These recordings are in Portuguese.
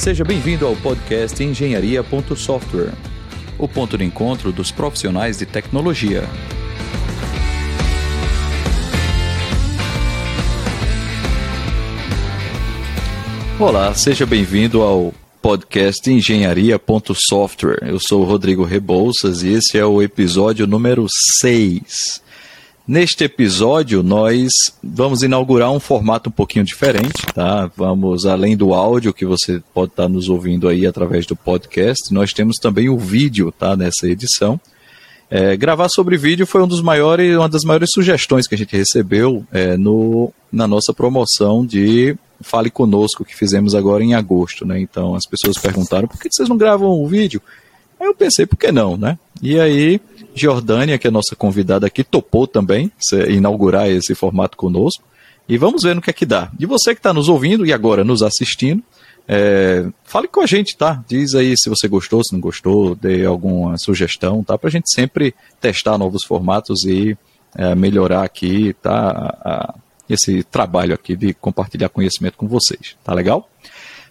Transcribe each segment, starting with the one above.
Seja bem-vindo ao podcast Engenharia.software, o ponto de encontro dos profissionais de tecnologia. Olá, seja bem-vindo ao podcast Engenharia.software. Eu sou o Rodrigo Rebouças e esse é o episódio número 6. Neste episódio, nós vamos inaugurar um formato um pouquinho diferente, tá? Vamos, além do áudio que você pode estar nos ouvindo aí através do podcast, nós temos também o vídeo, tá? Nessa edição. É, gravar sobre vídeo foi um dos maiores, uma das maiores sugestões que a gente recebeu é, no, na nossa promoção de Fale Conosco, que fizemos agora em agosto, né? Então as pessoas perguntaram por que vocês não gravam o vídeo? Aí eu pensei, por que não, né? E aí Jordânia, que é a nossa convidada aqui, topou também inaugurar esse formato conosco. E vamos ver no que é que dá. E você que está nos ouvindo e agora nos assistindo, é, fale com a gente, tá? Diz aí se você gostou, se não gostou, dê alguma sugestão, tá? Para a gente sempre testar novos formatos e é, melhorar aqui, tá? A, a, esse trabalho aqui de compartilhar conhecimento com vocês, tá legal?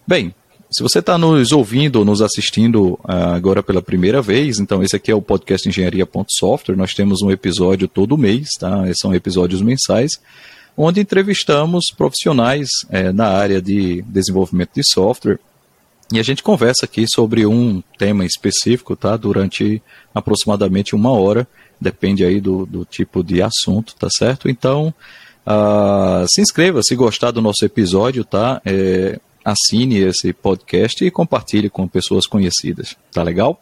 Bem, se você está nos ouvindo ou nos assistindo uh, agora pela primeira vez, então esse aqui é o podcast Engenharia.software. Nós temos um episódio todo mês, tá? São episódios mensais, onde entrevistamos profissionais eh, na área de desenvolvimento de software. E a gente conversa aqui sobre um tema específico, tá? Durante aproximadamente uma hora, depende aí do, do tipo de assunto, tá certo? Então, uh, se inscreva se gostar do nosso episódio, tá? É, assine esse podcast e compartilhe com pessoas conhecidas. Tá legal?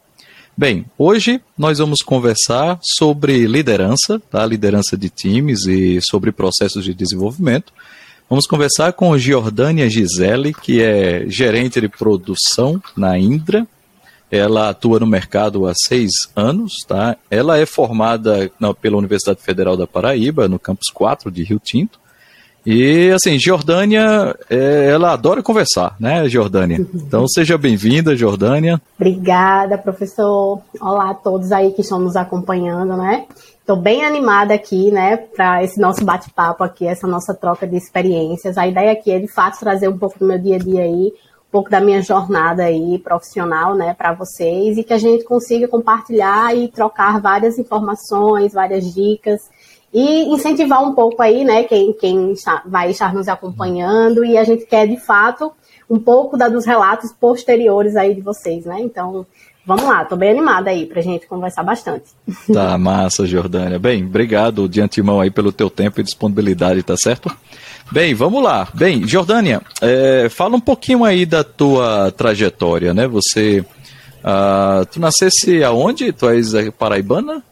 Bem, hoje nós vamos conversar sobre liderança, tá? liderança de times e sobre processos de desenvolvimento. Vamos conversar com Giordânia Gisele, que é gerente de produção na Indra. Ela atua no mercado há seis anos. Tá? Ela é formada pela Universidade Federal da Paraíba, no campus 4 de Rio Tinto. E assim, Jordânia, é, ela adora conversar, né, Jordânia? Então seja bem-vinda, Jordânia. Obrigada, professor. Olá a todos aí que estão nos acompanhando, né? Estou bem animada aqui, né, para esse nosso bate-papo aqui, essa nossa troca de experiências. A ideia aqui é de fato trazer um pouco do meu dia a dia aí, um pouco da minha jornada aí profissional, né, para vocês e que a gente consiga compartilhar e trocar várias informações, várias dicas e incentivar um pouco aí, né, quem, quem está, vai estar nos acompanhando e a gente quer de fato um pouco da, dos relatos posteriores aí de vocês, né? Então, vamos lá, tô bem animada aí pra gente conversar bastante. Tá massa, Jordânia. Bem, obrigado de antemão aí pelo teu tempo e disponibilidade, tá certo? Bem, vamos lá. Bem, Jordânia, é, fala um pouquinho aí da tua trajetória, né? Você, uh, tu nascesse aonde? Tu és paraibana?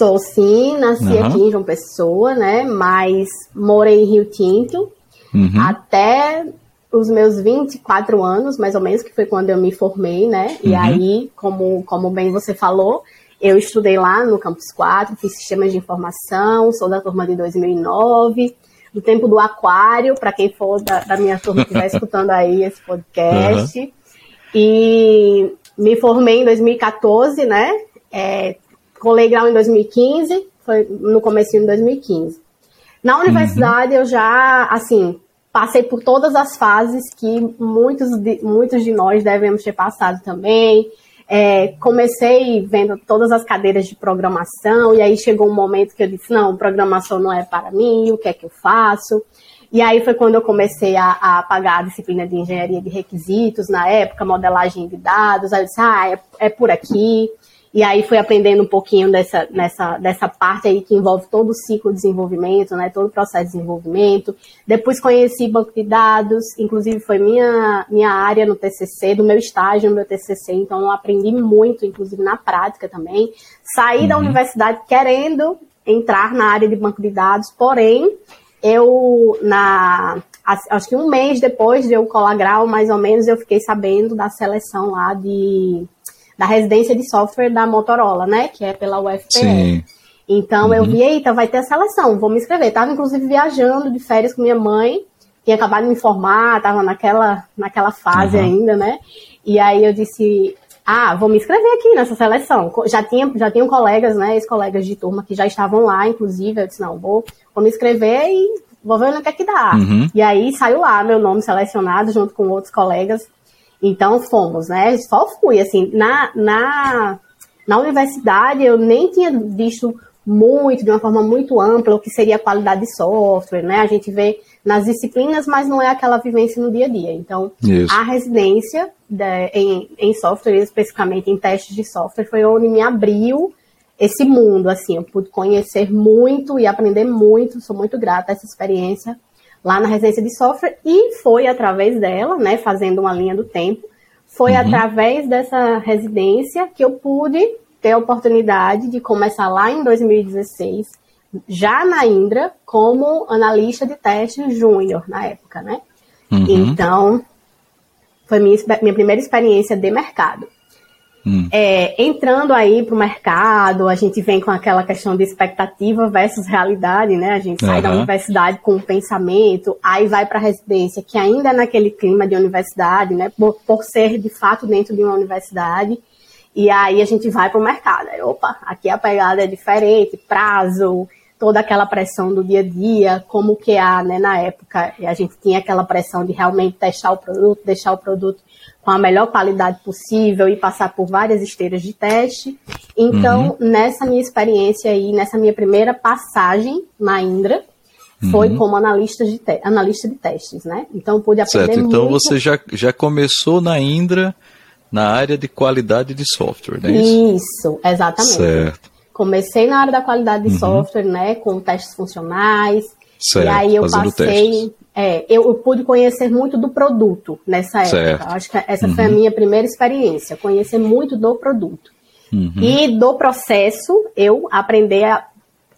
Sou sim, nasci uhum. aqui em João Pessoa, né? Mas morei em Rio Tinto uhum. até os meus 24 anos, mais ou menos, que foi quando eu me formei, né? Uhum. E aí, como, como bem você falou, eu estudei lá no Campus 4, fiz sistemas de informação, sou da turma de 2009, do tempo do aquário, para quem for da, da, minha turma que estiver escutando aí esse podcast. E me formei em 2014, né? É, colei grau em 2015, foi no começo de 2015. Na universidade uhum. eu já, assim, passei por todas as fases que muitos de, muitos de nós devemos ter passado também. É, comecei vendo todas as cadeiras de programação, e aí chegou um momento que eu disse, não, programação não é para mim, o que é que eu faço? E aí foi quando eu comecei a, a pagar a disciplina de engenharia de requisitos, na época, modelagem de dados, aí eu disse, ah, é, é por aqui. E aí fui aprendendo um pouquinho dessa, nessa, dessa parte aí que envolve todo o ciclo de desenvolvimento, né, todo o processo de desenvolvimento. Depois conheci banco de dados, inclusive foi minha, minha área no TCC, do meu estágio no meu TCC, então eu aprendi muito, inclusive na prática também. Saí uhum. da universidade querendo entrar na área de banco de dados, porém, eu, na, acho que um mês depois de eu colar grau, mais ou menos, eu fiquei sabendo da seleção lá de da residência de software da Motorola, né? Que é pela UFPE. Sim. Então uhum. eu vi, eita, vai ter a seleção, vou me inscrever. Tava inclusive viajando de férias com minha mãe, tinha acabado de me informar, tava naquela, naquela fase uhum. ainda, né? E aí eu disse, ah, vou me inscrever aqui nessa seleção. Já tinha, já tinham colegas, né, ex-colegas de turma que já estavam lá, inclusive, eu disse, não, vou, vou me inscrever e vou ver no que é que dá. Uhum. E aí saiu lá meu nome selecionado junto com outros colegas Então fomos, né? Só fui, assim, na, na, na universidade eu nem tinha visto muito, de uma forma muito ampla, o que seria a qualidade de software, né? A gente vê nas disciplinas, mas não é aquela vivência no dia a dia. Então, Isso. a residência de, em, em software, especificamente em testes de software, foi onde me abriu esse mundo, assim, eu pude conhecer muito e aprender muito, sou muito grata a essa experiência lá na residência de software e foi através dela, né, fazendo uma linha do tempo, foi uhum. através dessa residência que eu pude ter a oportunidade de começar lá em 2016, já na Indra, como analista de teste júnior na época, né? Uhum. Então, foi minha, minha primeira experiência de mercado. Hum. É, entrando aí para o mercado, a gente vem com aquela questão de expectativa versus realidade, né? A gente sai uhum. da universidade com um pensamento, aí vai para a residência, que ainda é naquele clima de universidade, né? Por, por, ser de fato dentro de uma universidade. E aí a gente vai para o mercado. Aí, opa, aqui a pegada é diferente, prazo, toda aquela pressão do dia a dia, como que há, né? Na época, a gente tinha aquela pressão de realmente testar o produto, deixar o produto com a melhor qualidade possível e passar por várias esteiras de teste. Então, uhum. nessa minha experiência aí, nessa minha primeira passagem na Indra, foi uhum. como analista de, analista de testes, né? Então, pude aprender certo. Então, muito. você já, já começou na Indra na área de qualidade de software, não é isso? Isso, exatamente. Certo. Comecei na área da qualidade de uhum. software, né? Com testes funcionais. Certo, e aí eu passei... Testes é, eu, eu, pude conhecer muito do produto nessa época. Certo. Acho que essa uhum. foi a uhum. minha primeira experiência, conhecer muito do produto. Uhum. E do processo, eu aprender a,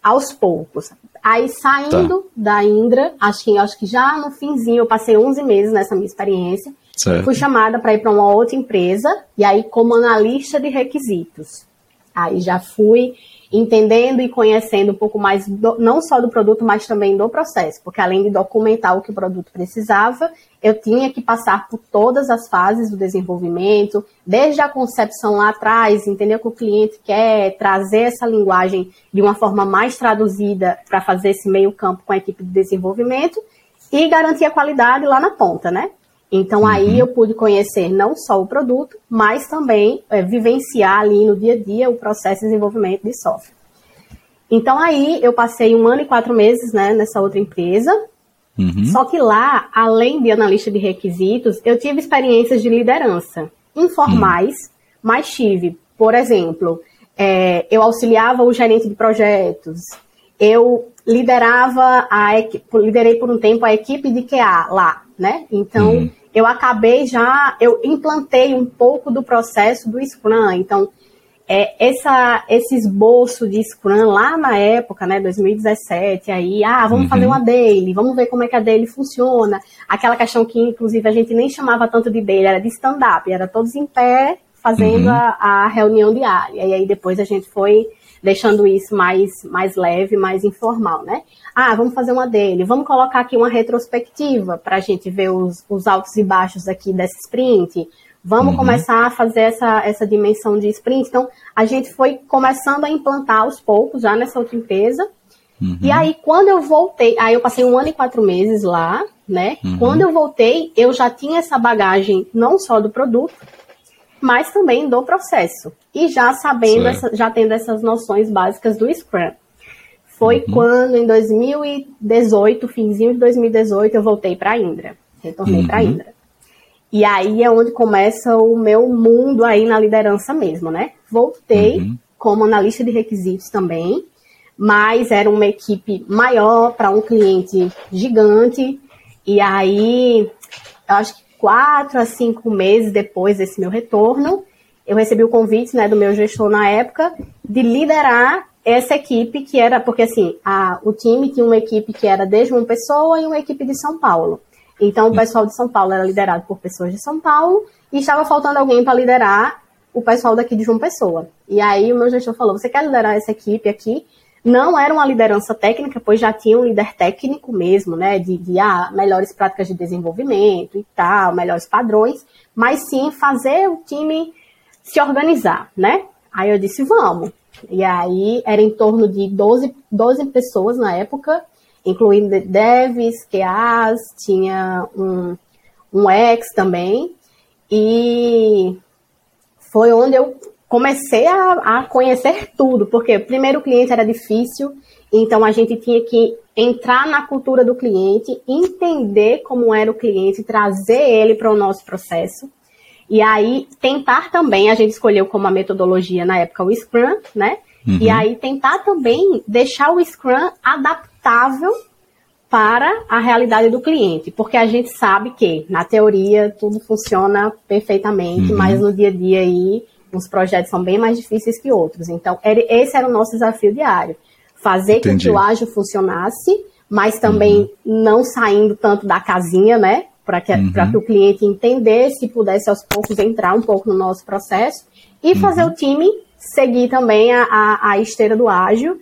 aos poucos. Aí, saindo tá. da Indra, acho que, acho que já no finzinho, eu passei 11 meses nessa minha experiência. Certo. Fui chamada para ir para uma outra empresa, e aí como analista de requisitos. Aí já fui entendendo e conhecendo um pouco mais, do, não só do produto, mas também do processo, porque além de documentar o que o produto precisava, eu tinha que passar por todas as fases do desenvolvimento, desde a concepção lá atrás, entender o que o cliente quer, trazer essa linguagem de uma forma mais traduzida para fazer esse meio campo com a equipe de desenvolvimento e garantir a qualidade lá na ponta, né? Então uhum. aí eu pude conhecer não só o produto, mas também é, vivenciar ali no dia a dia o processo de desenvolvimento de software. Então aí eu passei um ano e quatro meses né, nessa outra empresa. Uhum. Só que lá, além de analista de requisitos, eu tive experiências de liderança informais, uhum. mas tive, por exemplo, é, eu auxiliava o gerente de projetos, eu liderava a liderei por um tempo a equipe de QA lá, né? Então uhum eu acabei já, eu implantei um pouco do processo do Scrum. Então, é, essa, esse esboço de Scrum lá na época, né, 2017, aí, ah, vamos uhum. fazer uma daily, vamos ver como é que a daily funciona. Aquela questão que, inclusive, a gente nem chamava tanto de daily, era de stand-up, era todos em pé fazendo uhum. a, a reunião diária. E aí depois a gente foi deixando isso mais, mais leve, mais informal, né? Ah, vamos fazer uma dele, vamos colocar aqui uma retrospectiva para a gente ver os, os altos e baixos aqui dessa sprint. Vamos uhum. começar a fazer essa, essa dimensão de sprint. Então, a gente foi começando a implantar aos poucos já nessa outra empresa. Uhum. E aí, quando eu voltei, aí eu passei um ano e quatro meses lá, né? Uhum. Quando eu voltei, eu já tinha essa bagagem não só do produto, mas também do processo. E já sabendo, essa, já tendo essas noções básicas do Scrum. Foi uhum. quando, em 2018, finzinho de 2018, eu voltei para a Indra. Retornei uhum. para a Indra. E aí é onde começa o meu mundo aí na liderança mesmo, né? Voltei uhum. como analista de requisitos também, mas era uma equipe maior para um cliente gigante. E aí, eu acho que quatro a cinco meses depois desse meu retorno, eu recebi o convite né, do meu gestor na época de liderar essa equipe que era, porque assim, a, o time tinha uma equipe que era desde uma pessoa e uma equipe de São Paulo. Então o pessoal de São Paulo era liderado por pessoas de São Paulo e estava faltando alguém para liderar o pessoal daqui de João Pessoa. E aí o meu gestor falou: Você quer liderar essa equipe aqui? Não era uma liderança técnica, pois já tinha um líder técnico mesmo, né? De, ah, melhores práticas de desenvolvimento e tal, melhores padrões, mas sim fazer o time se organizar, né? Aí eu disse, vamos. E aí era em torno de 12, 12 pessoas na época, incluindo devs, QAs, tinha um, um ex também. e foi onde eu comecei a, a conhecer tudo, porque primeiro o cliente era difícil, então a gente tinha que entrar na cultura do cliente, entender como era o cliente, trazer ele para o nosso processo. E aí tentar também, a gente escolheu como a metodologia na época o Scrum, né? Uhum. E aí tentar também deixar o Scrum adaptável para a realidade do cliente, porque a gente sabe que na teoria tudo funciona perfeitamente, uhum. mas no dia a dia aí os projetos são bem mais difíceis que outros. Então, esse era o nosso desafio diário. Fazer Entendi. com que o ágil funcionasse, mas também uhum. não saindo tanto da casinha, né? Para que, uhum. que o cliente entendesse e pudesse aos poucos entrar um pouco no nosso processo e fazer uhum. o time seguir também a, a, a esteira do ágil.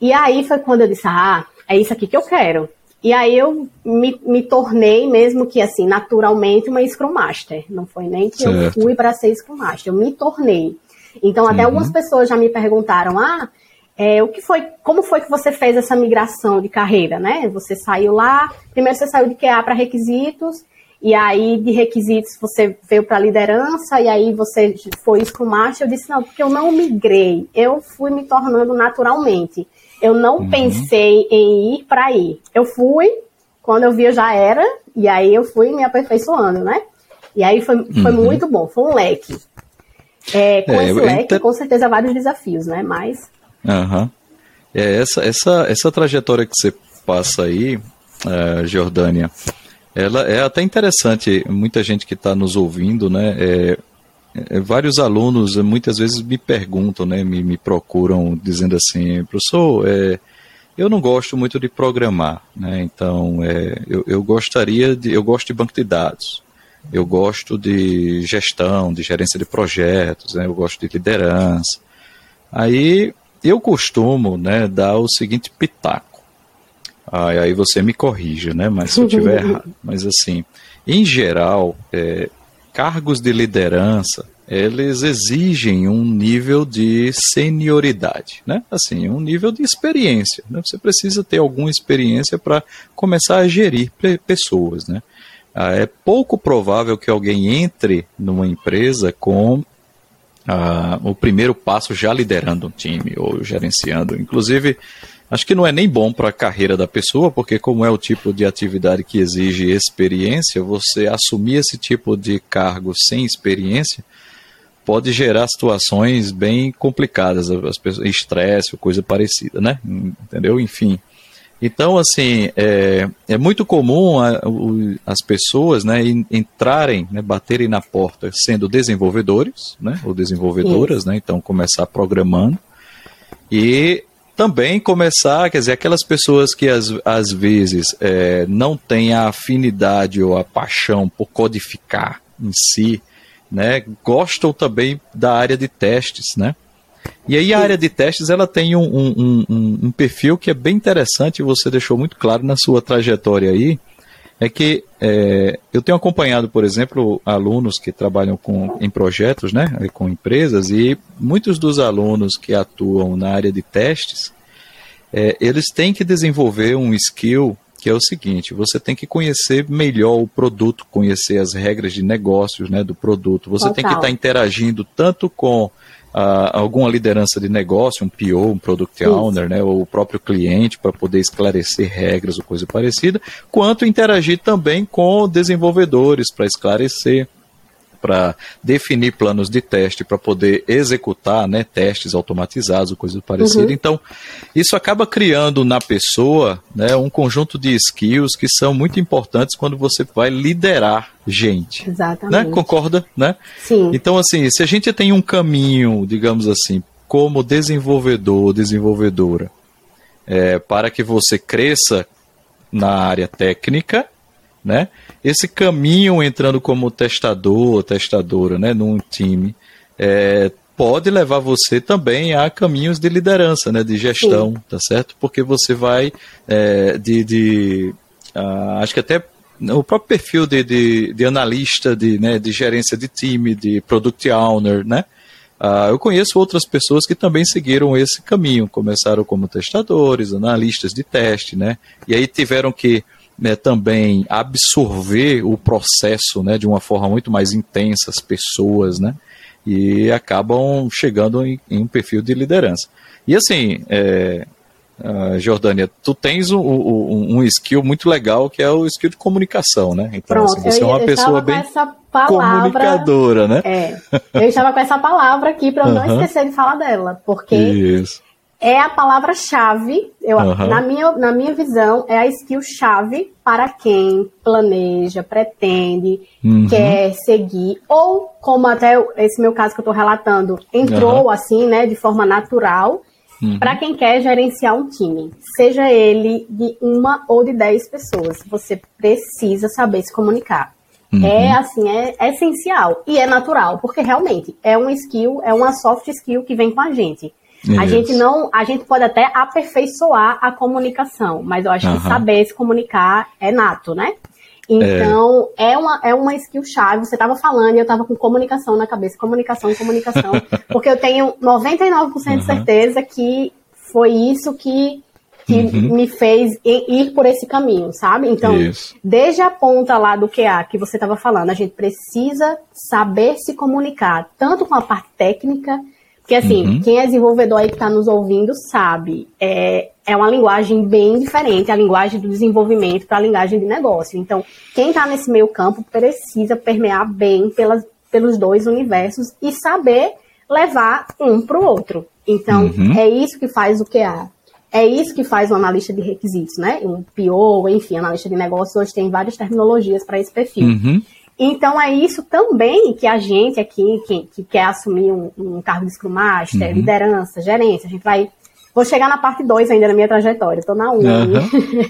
E aí foi quando eu disse: ah, é isso aqui que eu quero. E aí eu me, me tornei, mesmo que assim, naturalmente, uma Scrum Master. Não foi nem que certo. eu fui para ser Scrum Master, eu me tornei. Então, até uhum. algumas pessoas já me perguntaram: ah, é, o que foi, como foi que você fez essa migração de carreira, né? Você saiu lá, primeiro você saiu de QA para requisitos, e aí de requisitos você veio para liderança, e aí você foi Scrum Master. Eu disse: não, porque eu não migrei, eu fui me tornando naturalmente. Eu não uhum. pensei em ir para ir. Eu fui, quando eu via já era, e aí eu fui me aperfeiçoando, né? E aí foi, foi uhum. muito bom, foi um leque. É, com é, esse leque, com certeza, vários desafios, né? Mas. Uhum. É, essa, essa, essa trajetória que você passa aí, uh, Jordânia, ela é até interessante. Muita gente que está nos ouvindo, né? É, vários alunos muitas vezes me perguntam, né, me, me procuram dizendo assim, professor, é, eu não gosto muito de programar, né, então é, eu, eu gostaria de, eu gosto de banco de dados, eu gosto de gestão, de gerência de projetos, né, eu gosto de liderança. Aí eu costumo, né, dar o seguinte pitaco. Aí, aí você me corrija, né, mas se eu tiver errado. Mas assim, em geral, é, cargos de liderança, eles exigem um nível de senioridade, né? Assim, um nível de experiência. Né? Você precisa ter alguma experiência para começar a gerir pessoas, né? Ah, é pouco provável que alguém entre numa empresa com ah, o primeiro passo já liderando um time ou gerenciando. Inclusive, Acho que não é nem bom para a carreira da pessoa, porque como é o tipo de atividade que exige experiência, você assumir esse tipo de cargo sem experiência pode gerar situações bem complicadas, as pessoas, estresse ou coisa parecida, né? Entendeu? Enfim. Então, assim, é, é muito comum a, o, as pessoas né, entrarem, né, baterem na porta sendo desenvolvedores, né, ou desenvolvedoras, né, então começar programando, e também começar, quer dizer, aquelas pessoas que às, às vezes é, não têm a afinidade ou a paixão por codificar em si, né, gostam também da área de testes, né? E aí a área de testes ela tem um, um, um, um perfil que é bem interessante, você deixou muito claro na sua trajetória aí, é que é, eu tenho acompanhado, por exemplo, alunos que trabalham com, em projetos, né, com empresas, e muitos dos alunos que atuam na área de testes, é, eles têm que desenvolver um skill que é o seguinte: você tem que conhecer melhor o produto, conhecer as regras de negócios né, do produto. Você Total. tem que estar tá interagindo tanto com alguma liderança de negócio, um PO, um Product Owner, né, ou o próprio cliente, para poder esclarecer regras ou coisa parecida, quanto interagir também com desenvolvedores para esclarecer para definir planos de teste, para poder executar né, testes automatizados ou coisa parecida. Uhum. Então, isso acaba criando na pessoa né, um conjunto de skills que são muito importantes quando você vai liderar gente. Exatamente. Né? Concorda? Né? Sim. Então, assim, se a gente tem um caminho, digamos assim, como desenvolvedor, desenvolvedora, é, para que você cresça na área técnica, né? Esse caminho entrando como testador, testadora, né, num time, é, pode levar você também a caminhos de liderança, né, de gestão, Sim. tá certo? Porque você vai é, de, de uh, acho que até o próprio perfil de, de, de, analista, de, né, de gerência de time, de product owner, né? Uh, eu conheço outras pessoas que também seguiram esse caminho, começaram como testadores, analistas de teste, né? E aí tiveram que né, também absorver o processo né, de uma forma muito mais intensa, as pessoas, né? E acabam chegando em, em um perfil de liderança. E assim, é, uh, Jordânia, tu tens um, um, um, skill muito legal que é o skill de comunicação, né? Então, Pronto, assim, você é uma pessoa bem palavra, comunicadora, né? É, eu estava com essa palavra aqui para eu não esquecer de falar dela, porque Isso. É a palavra-chave, eu, na, minha, na minha visão, é a skill-chave para quem planeja, pretende, uhum. quer seguir, ou como até esse meu caso que eu estou relatando, entrou assim, né, de forma natural, Uhum. Para quem quer gerenciar um time, seja ele de uma ou de dez pessoas, você precisa saber se comunicar. Uhum. É assim, é, é, essencial e é natural, porque realmente é um skill, é uma soft skill que vem com a gente. Isso. A gente não, a gente pode até aperfeiçoar a comunicação, mas eu acho uhum. que saber se comunicar é nato, né? Então, é, é uma, é uma skill chave. Você estava falando e eu estava com comunicação na cabeça, comunicação, comunicação, porque eu tenho 99% uhum. de certeza que foi isso que, que uhum. me fez ir por esse caminho, sabe? Então, isso. desde a ponta lá do QA que você estava falando, a gente precisa saber se comunicar, tanto com a parte técnica, porque assim, uhum. quem é desenvolvedor aí que está nos ouvindo sabe, é, é uma linguagem bem diferente, a linguagem do desenvolvimento para a linguagem de negócio. Então, quem está nesse meio campo precisa permear bem pelas, pelos dois universos e saber levar um para o outro. Então, uhum. é isso que faz o QA. É isso que faz um analista de requisitos, né? Um PO, enfim, analista de negócio, hoje tem várias terminologias para esse perfil. Uhum. Então é isso também que a gente aqui, que, que quer assumir um, um, cargo de Scrum Master, uhum. liderança, gerência, a gente vai. Vou chegar na parte 2 ainda na minha trajetória, estou na 1. Um, uhum.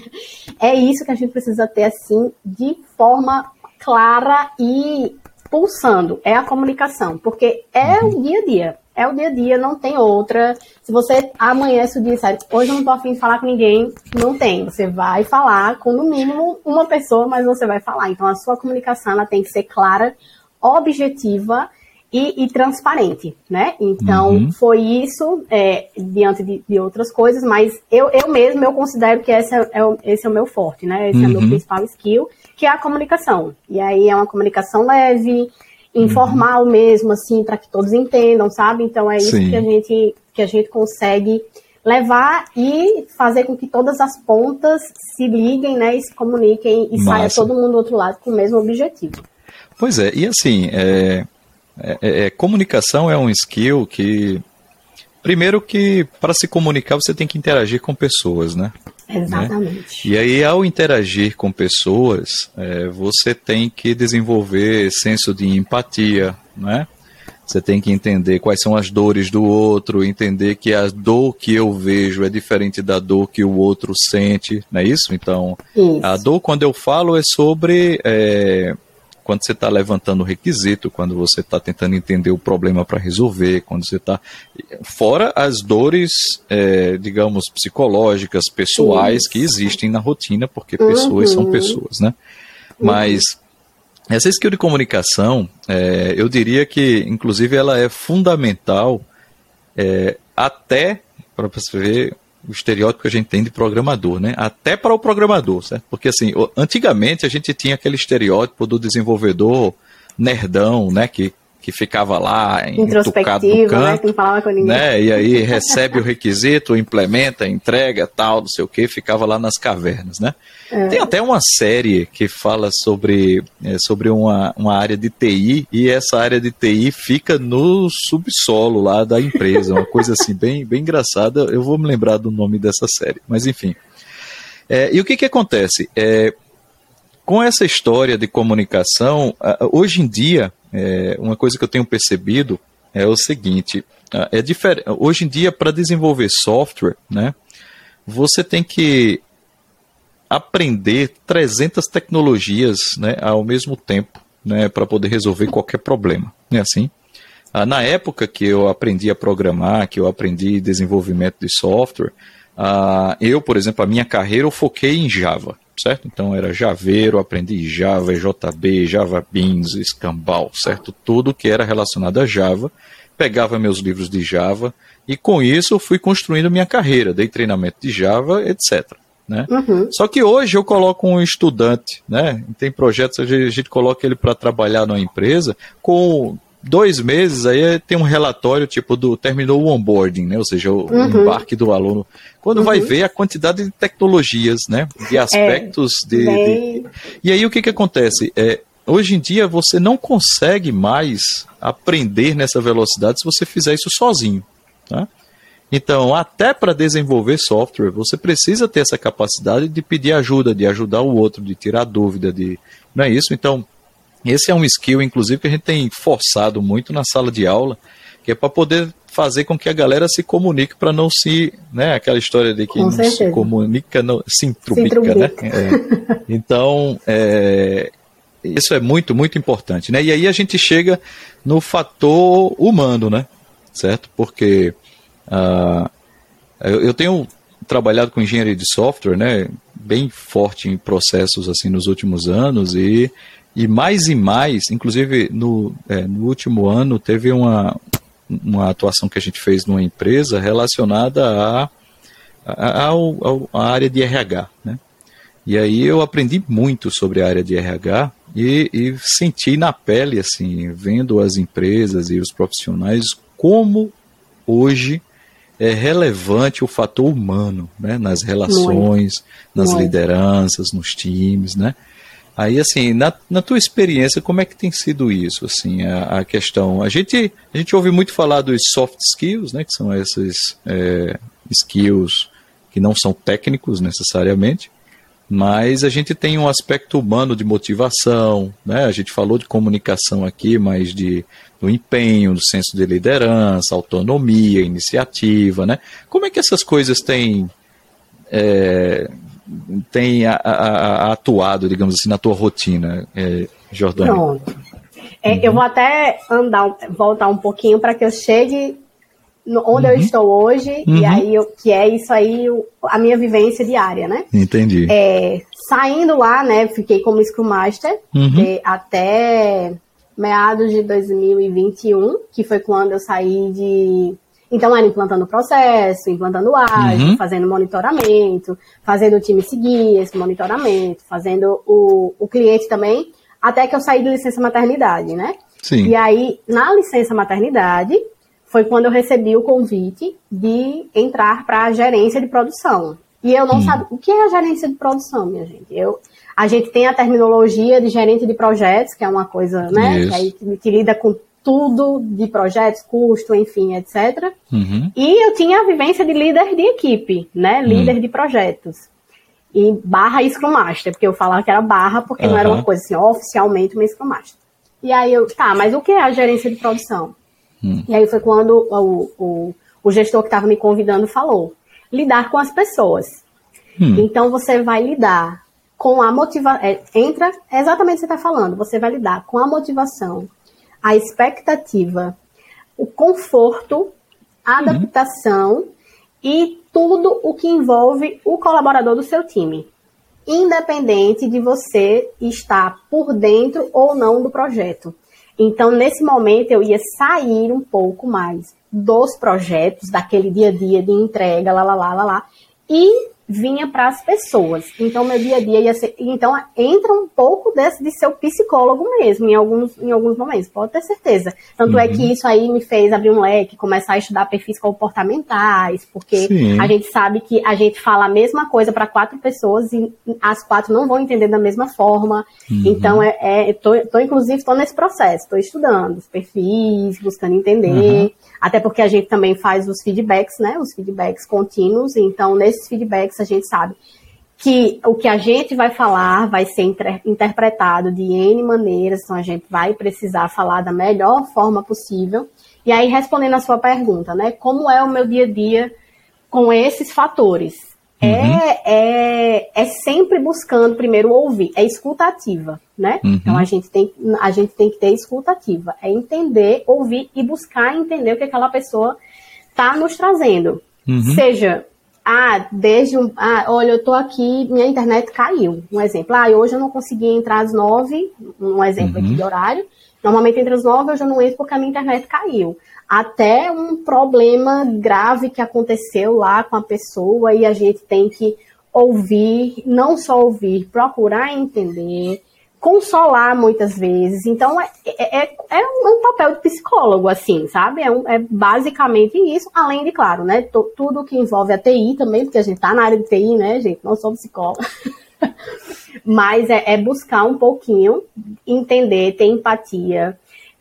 é isso que a gente precisa ter assim de forma clara e pulsando. É a comunicação, porque é uhum. o dia a dia é o dia a dia, não tem outra. Se você amanhece o dia e sai, hoje eu não tô afim de falar com ninguém, não tem. Você vai falar com no mínimo uma pessoa, mas você vai falar. Então a sua comunicação ela tem que ser clara, objetiva e, e transparente, né? Então uhum. foi isso é, diante de, de, outras coisas, mas eu, eu mesmo eu considero que esse é, é, esse é o meu forte, né? Esse uhum. é o meu uhum. principal skill, que é a comunicação. E aí é uma comunicação leve, informal uhum. mesmo, assim, para que todos entendam, sabe? Então é isso que a gente que a gente consegue levar e fazer com que todas as pontas se liguem, né, e se comuniquem e Massa. saia todo mundo do outro lado com o mesmo objetivo. Pois é, e assim, é, é, é, comunicação é um skill que, primeiro que para se comunicar você tem que interagir com pessoas, né? Exatamente. Né? E aí, ao interagir com pessoas, é, você tem que desenvolver senso de empatia, né? Você tem que entender quais são as dores do outro, entender que a dor que eu vejo é diferente da dor que o outro sente, não é isso? Então, isso. a dor, quando eu falo, é sobre é, quando você está levantando o requisito, quando você está tentando entender o problema para resolver, quando você está. Fora as dores, é, digamos, psicológicas, pessoais Isso. que existem na rotina, porque pessoas uhum. são pessoas, né? Uhum. Mas essa skill de comunicação, é, eu diria que, inclusive, ela é fundamental é, até, para você ver, o estereótipo que a gente tem de programador, né? Até para o programador, certo? Porque assim, antigamente a gente tinha aquele estereótipo do desenvolvedor nerdão, né? Que que ficava lá entucado no né, canto, né? Falava com ninguém. Né? E aí recebe o requisito, implementa, entrega, tal, não sei o que, ficava lá nas cavernas, né? É. Tem até uma série que fala sobre, é, sobre uma, uma área de TI e essa área de TI fica no subsolo lá da empresa, uma coisa assim bem, bem engraçada. Eu vou me lembrar do nome dessa série, mas enfim. É, e o que que acontece? É, com essa história de comunicação, hoje em dia é, uma coisa que eu tenho percebido é o seguinte: é diferente. Hoje em dia, para desenvolver software, né, você tem que aprender 300 tecnologias né, ao mesmo tempo né, para poder resolver qualquer problema. Não é assim? Ah, na época que eu aprendi a programar, que eu aprendi desenvolvimento de software, ah, eu, por exemplo, a minha carreira eu foquei em Java certo? Então era Javeiro, aprendi Java, JB, Java Beans, Escambau, certo? Tudo que era relacionado a Java. Pegava meus livros de Java e com isso eu fui construindo minha carreira, dei treinamento de Java, etc. Né? Uhum. Só que hoje eu coloco um estudante, né? Tem projetos, a gente coloca ele para trabalhar numa empresa com dois meses, aí tem um relatório tipo do terminou o onboarding, né? Ou seja, o uhum. embarque do aluno. Quando uhum. vai ver a quantidade de tecnologias, né? De aspectos é, de, bem... de, E aí o que, que acontece? É, hoje em dia você não consegue mais aprender nessa velocidade se você fizer isso sozinho. Tá? Então, até para desenvolver software, você precisa ter essa capacidade de pedir ajuda, de ajudar o outro, de tirar dúvida, de não é isso? Então, esse é um skill, inclusive, que a gente tem forçado muito na sala de aula, que é para poder fazer com que a galera se comunique para não se, né, aquela história de que não se comunica, não, se intrubica, né? É. Então, é, isso é muito, muito importante, né? E aí a gente chega no fator humano, né? Certo? Porque Uh, eu, eu, tenho trabalhado com engenharia de software, né, bem forte em processos assim nos últimos anos e, e mais e mais, inclusive no, é, no último ano teve uma, uma atuação que a gente fez numa empresa relacionada a, a, a, a área de RH, né? E aí eu aprendi muito sobre a área de RH e, e senti na pele, assim, vendo as empresas e os profissionais, como hoje é relevante o fator humano, né? Nas relações, nas lideranças, nos times, né? Aí, assim, na, na tua experiência, como é que tem sido isso, assim, a, a questão? A gente, a gente ouve muito falar dos soft skills, né? Que são esses é, skills que não são técnicos necessariamente, mas a gente tem um aspecto humano de motivação, né? A gente falou de comunicação aqui, mas de do empenho, do senso de liderança, autonomia, iniciativa, né? Como é que essas coisas têm é, têm a, a, a, atuado, digamos assim, na tua rotina, é, Jordânia? Pronto. É, uhum. Eu vou até andar, voltar um pouquinho para que eu chegue onde uhum. eu estou hoje, uhum. e aí eu, que é isso aí, a minha vivência diária, né? Entendi. É, saindo lá, né, fiquei como Scrum Master uhum. até meados de 2021, que foi quando eu saí de. Então, era implantando o processo, implantando ágil, uhum. fazendo monitoramento, fazendo o time seguir esse monitoramento, fazendo o, o cliente também, até que eu saí de licença maternidade, né? Sim. E aí, na licença maternidade, foi quando eu recebi o convite de entrar para a gerência de produção. E eu não hum. sabia. O que é a gerência de produção, minha gente? Eu, a gente tem a terminologia de gerente de projetos, que é uma coisa, né? Que, aí, que lida com tudo de projetos, custo, enfim, etc. Uhum. E eu tinha a vivência de líder de equipe, né? Uhum. Líder uhum. de projetos. E barra Scrum Master, porque eu falava que era barra, porque uhum. não era uma coisa assim, oficialmente uma Scrum Master. E aí eu, tá, mas o que é a gerência de produção? Hum. E aí foi quando o, o, o gestor que estava me convidando falou: lidar com as pessoas. Hum. Então você vai lidar com a motivação. É, entra exatamente o que você está falando. Você vai lidar com a motivação, a expectativa, o conforto, a uhum. adaptação e tudo o que envolve o colaborador do seu time. Independente de você estar por dentro ou não do projeto. Então, nesse momento, eu ia sair um pouco mais dos projetos, daquele dia a dia de entrega, lá, lá, lá, lá, lá, e vinha para as pessoas. Então, meu dia a dia ia ser. Então, entra um pouco desse de ser o psicólogo mesmo, em alguns, em alguns momentos, pode ter certeza. Tanto uhum. é que uhum. isso aí me fez abrir um leque, começar a estudar perfis comportamentais, porque Sim. a gente sabe que a gente fala a mesma coisa para quatro pessoas e as quatro não vão entender da mesma forma. Uhum. Então, é, é, tô, tô, inclusive, estou nesse processo, estou estudando os perfis, buscando entender. Uhum. Até porque a gente também faz os feedbacks, né? Os feedbacks contínuos. Então, nesses feedbacks, a gente sabe que o que a gente vai falar vai ser inter interpretado de N maneiras, então a gente vai precisar falar da melhor forma possível. E aí, respondendo a sua pergunta, né? Como é o meu dia a dia com esses fatores? É, uhum. É, é, sempre buscando primeiro ouvir, é escutativa, né? Uhum. Então a gente, tem, a gente tem que ter escutativa, é entender, ouvir e buscar entender o que aquela pessoa está nos trazendo. Uhum. Seja, ah, desde um. Ah, olha, eu tô aqui, minha internet caiu. Um exemplo. Ah, hoje eu não consegui entrar às nove, um exemplo aqui uhum. de horário. Normalmente entre as nove eu já não entro porque a minha internet caiu até um problema grave que aconteceu lá com a pessoa e a gente tem que ouvir, não só ouvir, procurar entender, consolar muitas vezes. Então, é, é, é, é um papel de psicólogo, assim, sabe? É, um, é basicamente isso, além de, claro, né, tudo que envolve a TI também, porque a gente tá na área de TI, né, gente? Não sou psicóloga. Mas é, é buscar um pouquinho, entender, ter empatia,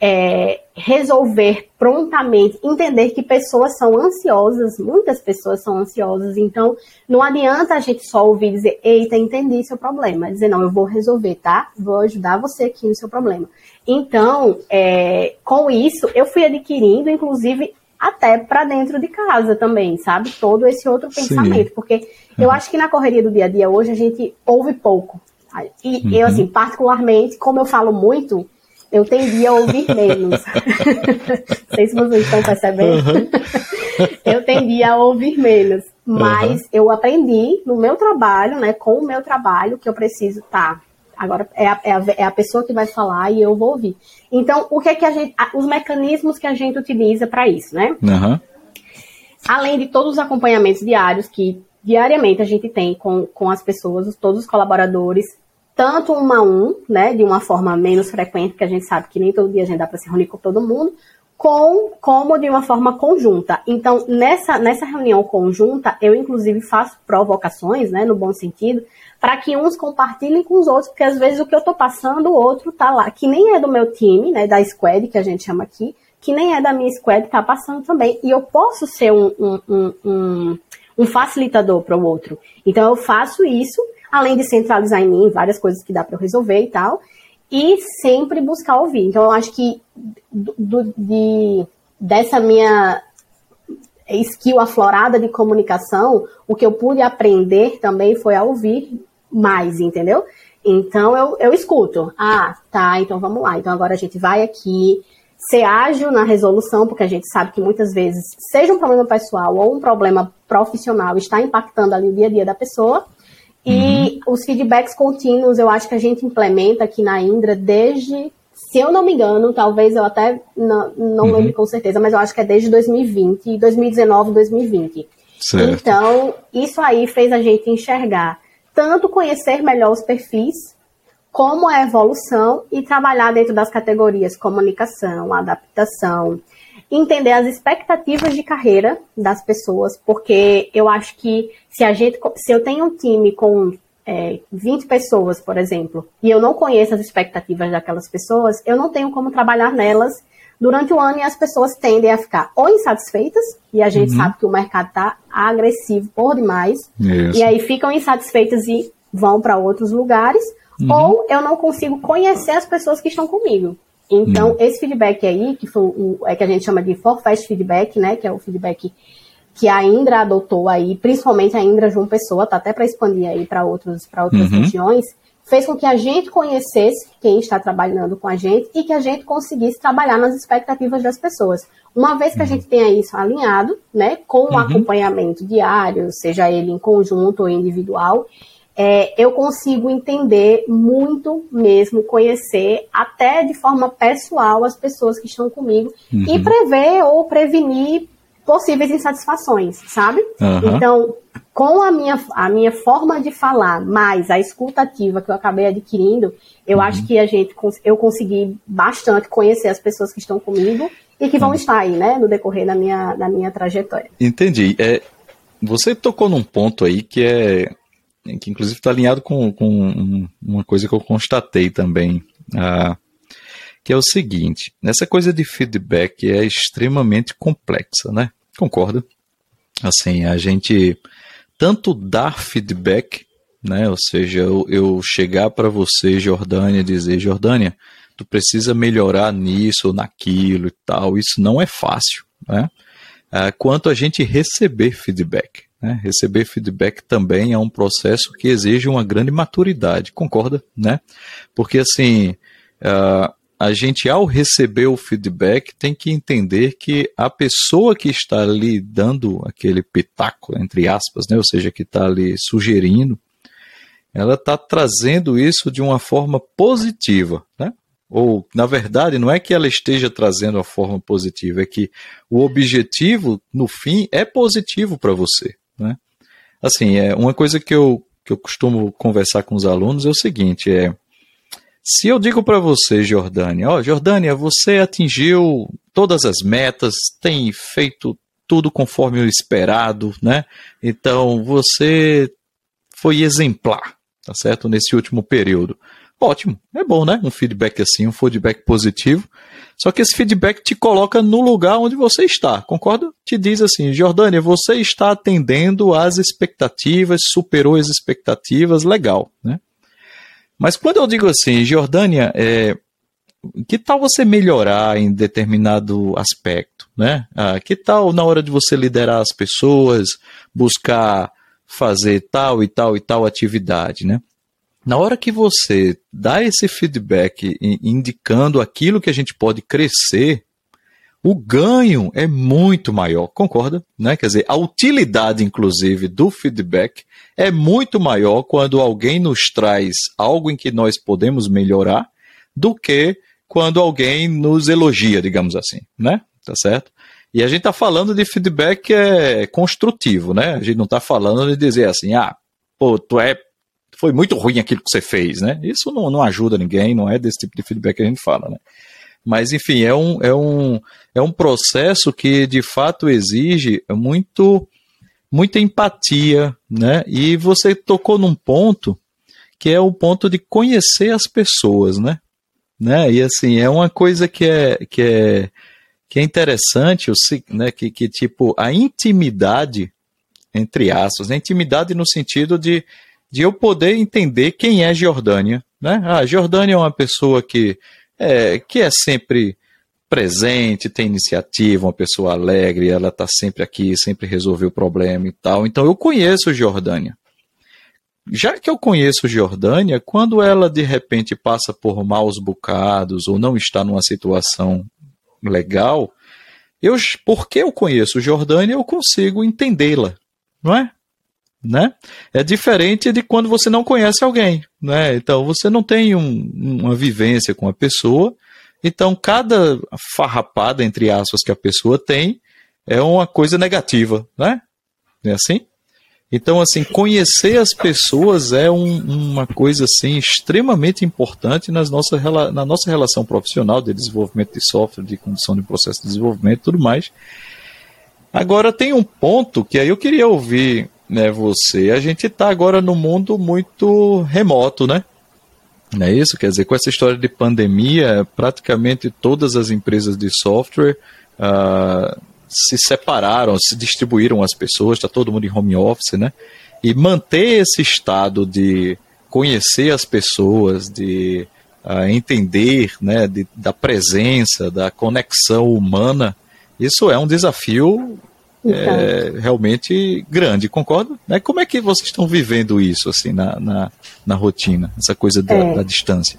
é, resolver prontamente, entender que pessoas são ansiosas, muitas pessoas são ansiosas, então não adianta a gente só ouvir e dizer, eita, entendi seu problema, dizer, não, eu vou resolver, tá? Vou ajudar você aqui no seu problema. Então, é, com isso, eu fui adquirindo, inclusive, até para dentro de casa também, sabe? Todo esse outro pensamento, Sim. porque uhum. eu acho que na correria do dia a dia hoje a gente ouve pouco. E uhum. eu, assim, particularmente, como eu falo muito, eu tendia a ouvir menos. Não sei se vocês estão percebendo. Uhum. eu tendia a ouvir menos. Mas uhum. eu aprendi no meu trabalho, né, com o meu trabalho, que eu preciso, tá, agora é a, é a, é a pessoa que vai falar e eu vou ouvir. Então, o que é que a gente, os mecanismos que a gente utiliza para isso, né? Uhum. Além de todos os acompanhamentos diários que diariamente a gente tem com, com as pessoas, todos os colaboradores, tanto um a um, né, de uma forma menos frequente, porque a gente sabe que nem todo dia a gente dá para se reunir com todo mundo, com, como de uma forma conjunta. Então, nessa, nessa reunião conjunta, eu inclusive faço provocações, né, no bom sentido, para que uns compartilhem com os outros, porque às vezes o que eu estou passando, o outro tá lá, que nem é do meu time, né, da squad, que a gente chama aqui, que nem é da minha squad, tá passando também. E eu posso ser um, um, um, um, um facilitador para o outro. Então, eu faço isso além de centralizar em mim várias coisas que dá para eu resolver e tal, e sempre buscar ouvir. Então, eu acho que do, de, dessa minha skill aflorada de comunicação, o que eu pude aprender também foi a ouvir mais, entendeu? Então, eu, eu escuto. Ah, tá, então vamos lá. Então, agora a gente vai aqui, ser ágil na resolução, porque a gente sabe que muitas vezes, seja um problema pessoal ou um problema profissional, está impactando ali o dia a dia da pessoa. E uhum. os feedbacks contínuos eu acho que a gente implementa aqui na Indra desde, se eu não me engano, talvez eu até não, não uhum. lembro com certeza, mas eu acho que é desde 2020, 2019, 2020. Certo. Então, isso aí fez a gente enxergar tanto conhecer melhor os perfis, como a evolução e trabalhar dentro das categorias comunicação, adaptação, entender as expectativas de carreira das pessoas, porque eu acho que se a gente, se eu tenho um time com é, 20 pessoas, por exemplo, e eu não conheço as expectativas daquelas pessoas, eu não tenho como trabalhar nelas durante o ano e as pessoas tendem a ficar ou insatisfeitas, e a gente uhum. sabe que o mercado está agressivo por demais, Isso. e aí ficam insatisfeitas e vão para outros lugares, uhum. ou eu não consigo conhecer as pessoas que estão comigo. Então, hum. esse feedback aí, que foi o, é que a gente chama de forecast feedback, né, que é o feedback que a Indra adotou aí, principalmente a Indra João Pessoa, tá até para expandir aí para outros para outras uhum. regiões, fez com que a gente conhecesse quem está trabalhando com a gente e que a gente conseguisse trabalhar nas expectativas das pessoas. Uma vez que a uhum. gente tenha isso alinhado, né, com o uhum. acompanhamento diário, seja ele em conjunto ou individual, é, eu consigo entender muito mesmo, conhecer até de forma pessoal as pessoas que estão comigo uhum. e prever ou prevenir possíveis insatisfações, sabe? Uhum. Então, com a minha, a minha forma de falar, mais a escutativa que eu acabei adquirindo, eu uhum. acho que a gente eu consegui bastante conhecer as pessoas que estão comigo e que vão uhum. estar aí, né, no decorrer da minha, da minha trajetória. Entendi. É, você tocou num ponto aí que é que inclusive está alinhado com, com, uma coisa que eu constatei também, ah, que é o seguinte: essa coisa de feedback é extremamente complexa, né? Concorda? Assim, a gente tanto dar feedback, né? Ou seja, eu, eu chegar para você, Jordânia, dizer, Jordânia, tu precisa melhorar nisso ou naquilo e tal. Isso não é fácil, né? Ah, quanto a gente receber feedback. Né? Receber feedback também é um processo que exige uma grande maturidade, concorda? Né? Porque assim, uh, a gente ao receber o feedback tem que entender que a pessoa que está ali dando aquele pitaco, entre aspas, né? ou seja, que está ali sugerindo, ela está trazendo isso de uma forma positiva, né? Ou, na verdade, não é que ela esteja trazendo a forma positiva, é que o objetivo, no fim, é positivo para você. Né? assim, é uma coisa que eu, que eu costumo conversar com os alunos é o seguinte, é se eu digo para você, Jordânia, ó, Jordânia, você atingiu todas as metas, tem feito tudo conforme o esperado, né? Então você foi exemplar, tá certo? Nesse último período. Ótimo, é bom, né? Um feedback assim, um feedback positivo. Só que esse feedback te coloca no lugar onde você está, concorda? Te diz assim, Jordânia, você está atendendo às expectativas, superou as expectativas, legal, né? Mas quando eu digo assim, Jordânia, é, que tal você melhorar em determinado aspecto, né? Ah, que tal na hora de você liderar as pessoas, buscar fazer tal e tal e tal atividade, né? Na hora que você dá esse feedback indicando aquilo que a gente pode crescer, o ganho é muito maior, concorda? Né? Quer dizer, a utilidade, inclusive, do feedback é muito maior quando alguém nos traz algo em que nós podemos melhorar do que quando alguém nos elogia, digamos assim, né? Tá certo? E a gente está falando de feedback é, construtivo, né? A gente não está falando de dizer assim, ah, pô, tu é foi muito ruim aquilo que você fez, né? Isso não, não ajuda ninguém, não é desse tipo de feedback que a gente fala, né? Mas, enfim, é um, é um, é um processo que, de fato, exige muito, muita empatia, né? E você tocou num ponto que é o ponto de conhecer as pessoas, né? né? E, assim, é uma coisa que é, que é, que é interessante, né? que, que, tipo, a intimidade, entre aspas, a intimidade no sentido de, de eu poder entender quem é Jordânia, né? Ah, Jordânia é uma pessoa que é, que é sempre presente, tem iniciativa, uma pessoa alegre, ela está sempre aqui, sempre resolveu o problema e tal. Então eu conheço Jordânia. Já que eu conheço Jordânia, quando ela de repente passa por maus bocados ou não está numa situação legal, eu, porque eu conheço Jordânia, eu consigo entendê-la, não é? Né? É diferente de quando você não conhece alguém, né? Então você não tem um, uma vivência com a pessoa, então cada farrapada entre aspas que a pessoa tem é uma coisa negativa, né? É assim? Então, assim, conhecer as pessoas é um, uma coisa assim extremamente importante nas nossa, na nossa relação profissional de desenvolvimento de software, de condição de processo de desenvolvimento e tudo mais. Agora tem um ponto que aí eu queria ouvir né, você. A gente está agora no mundo muito remoto, né? Não é isso? Quer dizer, com essa história de pandemia, praticamente todas as empresas de software uh, se separaram, se distribuíram as pessoas, está todo mundo em home office, né? E manter esse estado de conhecer as pessoas, de uh, entender né, de, da presença, da conexão humana, isso é um desafio então. é, realmente grande, concordo? Né? Como é que vocês estão vivendo isso assim na, na, na rotina, essa coisa da, é. da, distância?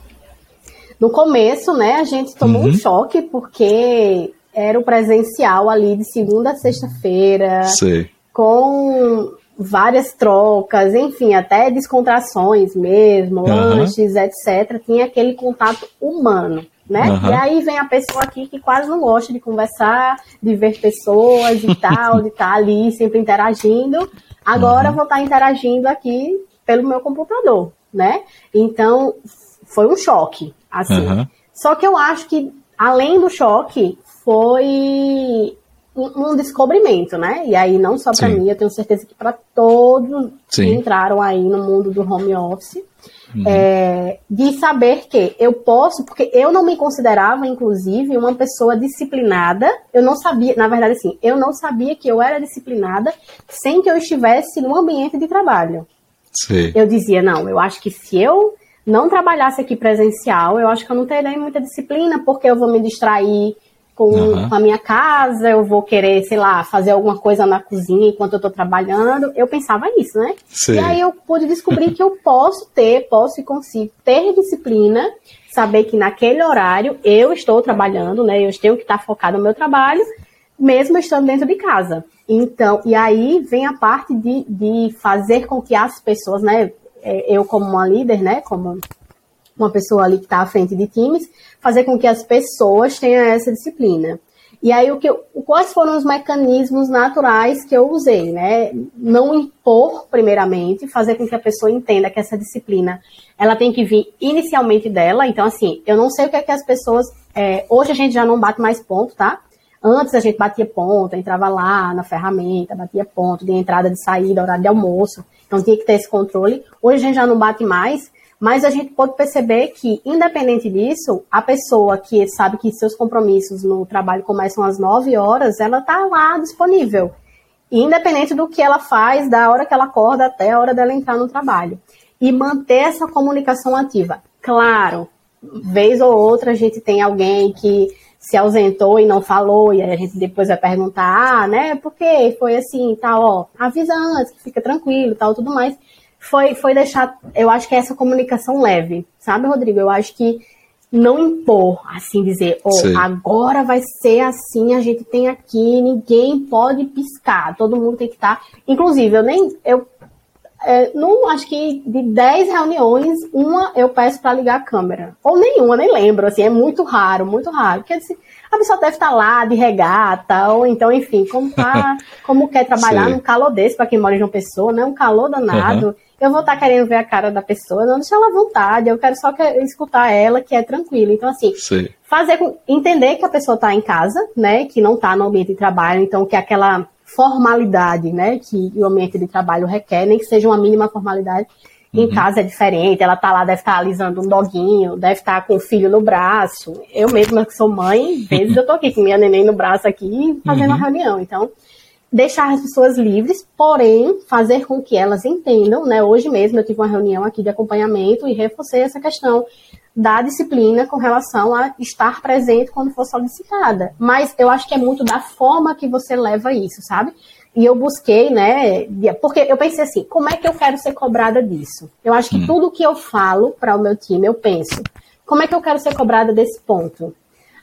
No começo, né, a gente tomou uhum. um choque porque era o presencial ali de segunda a sexta-feira, com várias trocas, enfim, até descontrações mesmo, uhum. lanches, etc. Tinha aquele contato humano né? Uhum. E aí vem a pessoa aqui que quase não gosta de conversar, de ver pessoas e tal, de estar tá ali sempre interagindo. Agora uhum. vou estar tá interagindo aqui pelo meu computador, né? Então foi um choque, assim. Só que eu acho que além do choque foi um descobrimento, né? E aí não só para mim, eu tenho certeza que para todos Sim. que entraram aí no mundo do home office. Uhum. É, de saber que eu posso, porque eu não me considerava, inclusive, uma pessoa disciplinada. Eu não sabia, na verdade, assim, eu não sabia que eu era disciplinada sem que eu estivesse no ambiente de trabalho. Sim. Eu dizia, não, eu acho que se eu não trabalhasse aqui presencial, eu acho que eu não teria muita disciplina, porque eu vou me distrair, com, uhum. com, a minha casa, eu vou querer, sei lá, fazer alguma coisa na cozinha enquanto eu tô trabalhando. Eu pensava isso, né? Sim. E aí eu pude descobrir que eu posso ter, posso e consigo ter disciplina, saber que naquele horário eu estou trabalhando, né? Eu tenho que estar focado no meu trabalho, mesmo estando dentro de casa. Então, e aí vem a parte de, de fazer com que as pessoas, né? É, eu como uma líder, né? Como uma pessoa ali que está à frente de times, fazer com que as pessoas tenham essa disciplina. E aí, o que, quais foram os mecanismos naturais que eu usei, né? Não impor, primeiramente, fazer com que a pessoa entenda que essa disciplina, ela tem que vir inicialmente dela. Então, assim, eu não sei o que é que as pessoas... É, hoje a gente já não bate mais ponto, tá? Antes a gente batia ponto, entrava lá na ferramenta, batia ponto de entrada, de saída, horário de almoço. Então tinha que ter esse controle. Hoje a gente já não bate mais, mas a gente pode perceber que, independente disso, a pessoa que sabe que seus compromissos no trabalho começam às 9 horas, ela está lá disponível. Independente do que ela faz, da hora que ela acorda até a hora dela entrar no trabalho. E manter essa comunicação ativa. Claro, vez ou outra a gente tem alguém que se ausentou e não falou, e aí a gente depois vai perguntar, ah, né, por que foi assim, tal, ó, avisa antes, fica tranquilo, tal, tudo mais foi, foi deixar, eu acho que é essa comunicação leve, sabe, Rodrigo? Eu acho que não impor, assim, dizer, oh, agora vai ser assim, a gente tem aqui, ninguém pode piscar, todo mundo tem que estar. Tá... Inclusive, eu nem, eu é, não, acho que de 10 reuniões, uma eu peço para ligar a câmera. Ou nenhuma, nem lembro, assim, é muito raro, muito raro. Porque assim, a pessoa deve estar tá lá de regata, ou então, enfim, como, tá, como quer trabalhar num calor desse, para quem mora em uma pessoa, né? Um calor danado. Uhum eu vou estar tá querendo ver a cara da pessoa, não deixar ela à vontade, eu quero só que, escutar ela, que é tranquilo. Então, assim, Sim. fazer entender que a pessoa está em casa, né? Que não está no ambiente de trabalho, então que aquela formalidade, né, que o ambiente de trabalho requer, nem que seja uma mínima formalidade. Uhum. Em casa é diferente, ela tá lá, deve estar tá alisando um doguinho, deve estar tá com o filho no braço. Eu mesma que sou mãe, vezes eu tô aqui com minha neném no braço aqui, fazendo uhum. a reunião. Então, deixar as pessoas livres, porém fazer com que elas entendam, né? Hoje mesmo eu tive uma reunião aqui de acompanhamento e reforcei essa questão da disciplina com relação a estar presente quando for solicitada. Mas eu acho que é muito da forma que você leva isso, sabe? E eu busquei, né? Porque eu pensei assim, como é que eu quero ser cobrada disso? Eu acho que hum. tudo que eu falo para o meu time, eu penso, como é que eu quero ser cobrada desse ponto? Uhum.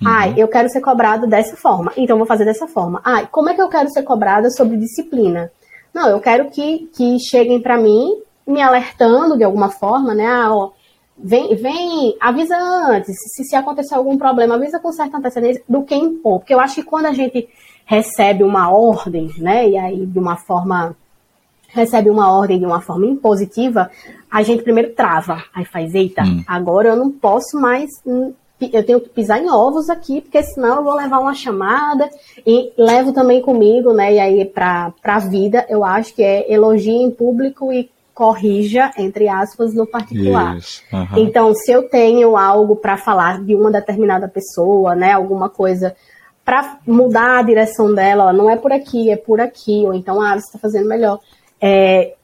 Ai, eu quero ser cobrado dessa forma, então vou fazer dessa forma. Ai, como é que eu quero ser cobrada sobre disciplina? Não, eu quero que, que cheguem para mim me alertando de alguma forma, né? Ah, ó, vem, vem, avisa antes, se, se acontecer algum problema, avisa com certa antecedência do que impor. Porque eu acho que quando a gente recebe uma ordem, né, e aí de uma forma, recebe uma ordem de uma forma impositiva, a gente primeiro trava, aí faz, eita, hum. agora eu não posso mais eu tenho que pisar em ovos aqui, porque senão eu vou levar uma chamada e levo também comigo, né? E aí para a vida, eu acho que é elogie em público e corrija, entre aspas, no particular. Uhum. Então, se eu tenho algo para falar de uma determinada pessoa, né, alguma coisa para mudar a direção dela, ó, não é por aqui, é por aqui, ou então, ah, você está fazendo melhor. É,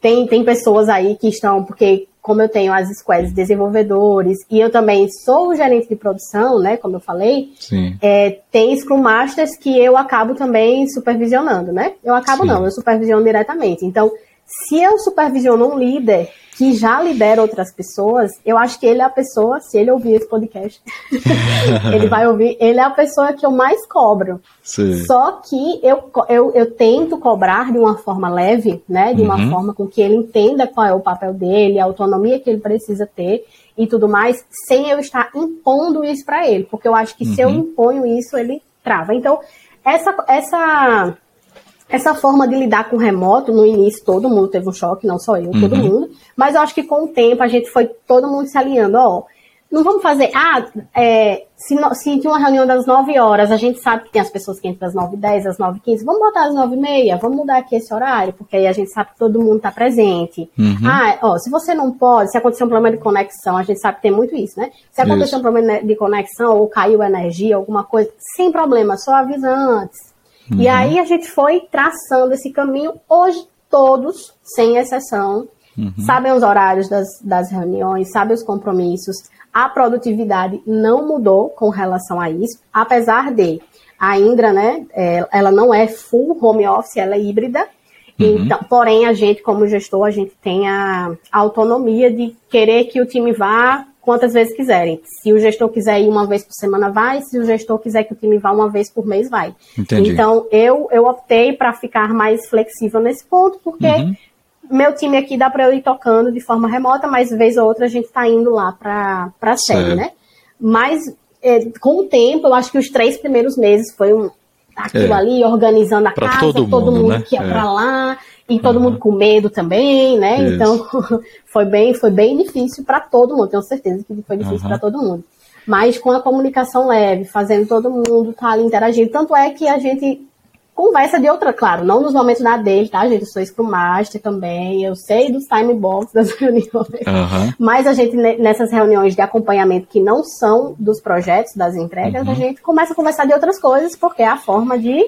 tem, tem pessoas aí que estão, porque como eu tenho as squads desenvolvedores e eu também sou o gerente de produção, né, como eu falei, é, tem Scrum Masters que eu acabo também supervisionando, né? Eu acabo Sim. não, eu supervisiono diretamente. Então, se eu supervisiono um líder que já lidera outras pessoas, eu acho que ele é a pessoa, se ele ouvir esse podcast, ele vai ouvir, ele é a pessoa que eu mais cobro. Sim. Só que eu, eu, eu tento cobrar de uma forma leve, né? De uma uhum. forma com que ele entenda qual é o papel dele, a autonomia que ele precisa ter e tudo mais, sem eu estar impondo isso para ele. Porque eu acho que uhum. se eu uhum. imponho isso, ele trava. Então, essa, essa essa forma de lidar com o remoto, no início todo mundo teve um choque, não só eu, uhum. todo mundo. Mas eu acho que com o tempo a gente foi todo mundo se alinhando, ó. Não vamos fazer, ah, é, se, se tinha uma reunião das 9 horas, a gente sabe que tem as pessoas que entram das 9 h 10, às 9 h 15, vamos botar às 9 h 30, vamos mudar aqui esse horário, porque aí a gente sabe que todo mundo está presente. Uhum. Ah, ó, se você não pode, se acontecer um problema de conexão, a gente sabe que tem muito isso, né? Se acontecer isso. um problema de conexão ou caiu energia, alguma coisa, sem problema, só avisa antes Uhum. E aí a gente foi traçando esse caminho. Hoje, todos, sem exceção, uhum. sabem os horários das, das reuniões, sabem os compromissos. A produtividade não mudou com relação a isso, apesar de a Indra, né, é, ela não é full home office, ela é híbrida. Uhum. Então, porém, a gente, como gestor, a gente tem a autonomia de querer que o time vá quantas vezes quiserem. Se o gestor quiser ir uma vez por semana, vai. Se o gestor quiser que o time vá uma vez por mês, vai. Entendi. Então, eu, eu optei para ficar mais flexível nesse ponto, porque uhum. meu time aqui dá para eu ir tocando de forma remota, mas vez ou outra a gente está indo lá para a série, né? Mas é, com o tempo, eu acho que os três primeiros meses foi um, aquilo é. ali, organizando a pra casa, todo mundo, todo mundo né? que ia é. para lá, e todo uhum. mundo com medo também, né? Isso. Então foi bem, foi bem difícil para todo mundo, tenho certeza que foi difícil uhum. para todo mundo. Mas com a comunicação leve, fazendo todo mundo estar tá ali interagindo. Tanto é que a gente conversa de outra, claro, não nos momentos da dele, tá, gente? Eu sou Scrum Master também, eu sei dos time box das reuniões, uhum. mas a gente, nessas reuniões de acompanhamento que não são dos projetos, das entregas, uhum. a gente começa a conversar de outras coisas, porque é a forma de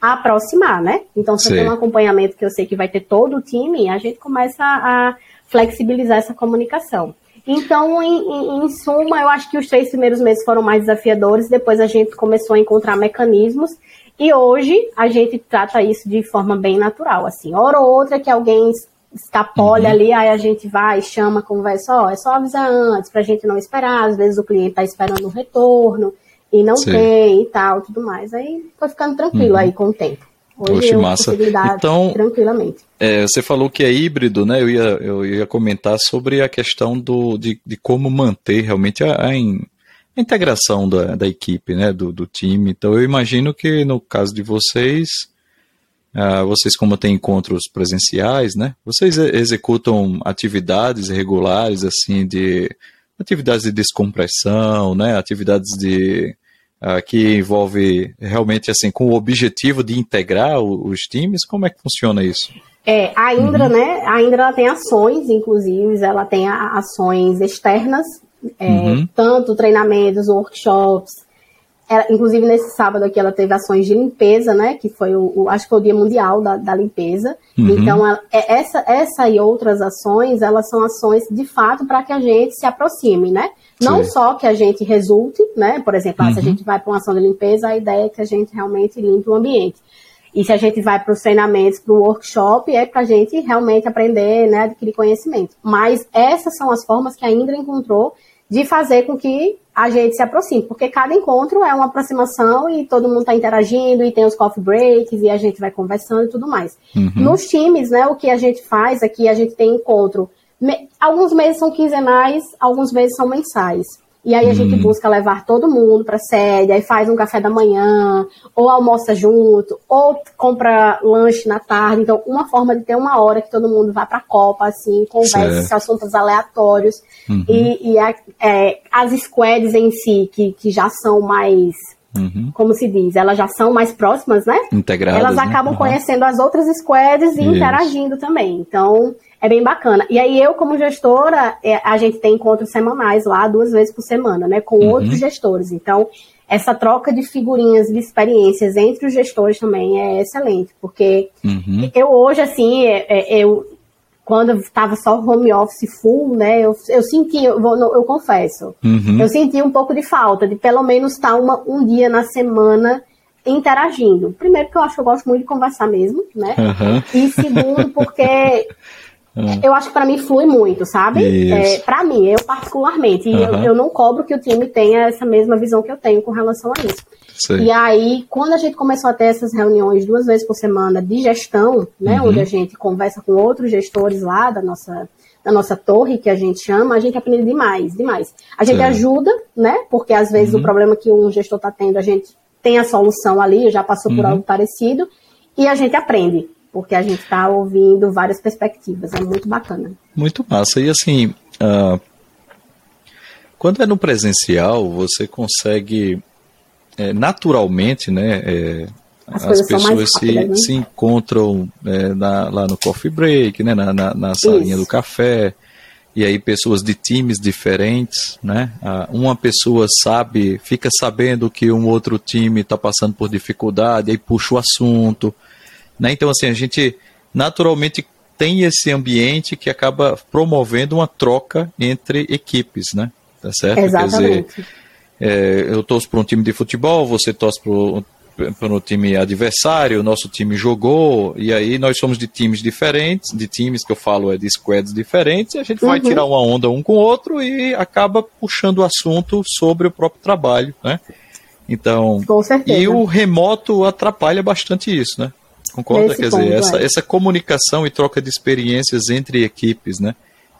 aproximar, né? Então, se tem um acompanhamento que eu sei que vai ter todo o time, a gente começa a flexibilizar essa comunicação. Então, em, em, em, suma, eu acho que os três primeiros meses foram mais desafiadores, depois a gente começou a encontrar mecanismos e hoje a gente trata isso de forma bem natural, assim. Hora ou outra que alguém escapole uhum. ali, aí a gente vai, chama, conversa, ó, é só avisar antes, pra gente não esperar, às vezes o cliente tá esperando um retorno e não Sim. tem e tal, tudo mais. Aí foi ficando tranquilo uhum. aí com o tempo. Hoje Poxa, massa. Então, tranquilamente. É, você falou que é híbrido, né? Eu ia, eu ia comentar sobre a questão do, de, de como manter realmente a, a, a integração da, da equipe, né, do, do time. Então eu imagino que no caso de vocês, uh, vocês como têm encontros presenciais, né, vocês executam atividades regulares, assim, de atividades de descompressão, né, atividades de uh, que envolve realmente assim com o objetivo de integrar os times. Como é que funciona isso? É, a Indra, uhum. né? A Indra ela tem ações, inclusive, ela tem ações externas é, uhum. tanto treinamentos, workshops. Ela, inclusive, nesse sábado aqui, ela teve ações de limpeza, né? Que foi o, o acho que foi o Dia Mundial da, da Limpeza. Uhum. Então, ela, é, essa, essa e outras ações, elas são ações de fato para que a gente se aproxime, né? Não Sim. só que a gente resulte, né? Por exemplo, uhum. se a uhum. gente vai para uma ação de limpeza, a ideia é que a gente realmente limpe o ambiente. E se a gente vai para os treinamentos, para o workshop, é para a gente realmente aprender, né, adquirir conhecimento. Mas essas são as formas que a Indra encontrou de fazer com que a gente se aproxime, porque cada encontro é uma aproximação e todo mundo está interagindo e tem os coffee breaks e a gente vai conversando e tudo mais. Uhum. Nos times, né, o que a gente faz aqui, a gente tem encontro, me, alguns meses são quinzenais, alguns meses são mensais. E aí a gente hum. busca levar todo mundo para sede, aí faz um café da manhã, ou almoça junto, ou compra lanche na tarde. Então, uma forma de ter uma hora que todo mundo vá para a Copa, assim, converse assuntos aleatórios. Uhum. E, e a, é, as squads em si, que, que já são mais Uhum. como se diz, elas já são mais próximas, né? Integradas. Elas né? acabam né? uhum. conhecendo as outras squads e Isso. interagindo também. Então, é bem bacana. E aí eu, como gestora, é, a gente tem encontros semanais lá, duas vezes por semana, né, com uhum. outros gestores. Então, essa troca de figurinhas, de experiências entre os gestores também é excelente, porque uhum. eu hoje, assim, é, é, eu, quando estava só home office full, né, eu, eu senti, eu, eu confesso, uhum. eu senti um pouco de falta de pelo menos estar uma, um dia na semana interagindo. Primeiro, porque eu acho que eu gosto muito de conversar mesmo, né? Uhum. E segundo, porque Hum. Eu acho que para mim flui muito, sabe? É, para mim, eu particularmente. E eu, eu, não cobro que o time tenha essa mesma visão que eu tenho com relação a isso. Sei. E aí, quando a gente começou a ter essas reuniões duas vezes por semana de gestão, né? Uhum. Onde a gente conversa com outros gestores lá da nossa, da nossa torre, que a gente chama, a gente aprende demais, demais. A gente ajuda, né? Porque às vezes uhum. o problema que um gestor está tendo, a gente tem a solução ali, já passou por uhum. algo parecido, e a gente aprende porque a gente está ouvindo várias perspectivas. É muito bacana. Muito massa. E assim, uh, quando é no presencial, você consegue é, naturalmente, né? É, as, as pessoas se, né? se encontram é, na, lá no coffee break, né, na, na, na salinha Isso. do café, e aí pessoas de times diferentes, né? Uma pessoa sabe, fica sabendo que um outro time está passando por dificuldade, aí puxa o assunto, né? Então, assim, a gente naturalmente tem esse ambiente que acaba promovendo uma troca entre equipes, né? Tá certo? Exatamente. Quer dizer, é, eu torço para um time de futebol, você torce para o time adversário, o nosso time jogou, e aí nós somos de times diferentes, de times que eu falo é de squads diferentes, e a gente uhum. vai tirar uma onda um com o outro e acaba puxando o assunto sobre o próprio trabalho, né? Então, e o remoto atrapalha bastante isso, né? Concorda? Quer dizer, essa, é. essa comunicação e troca de experiências entre equipes, né?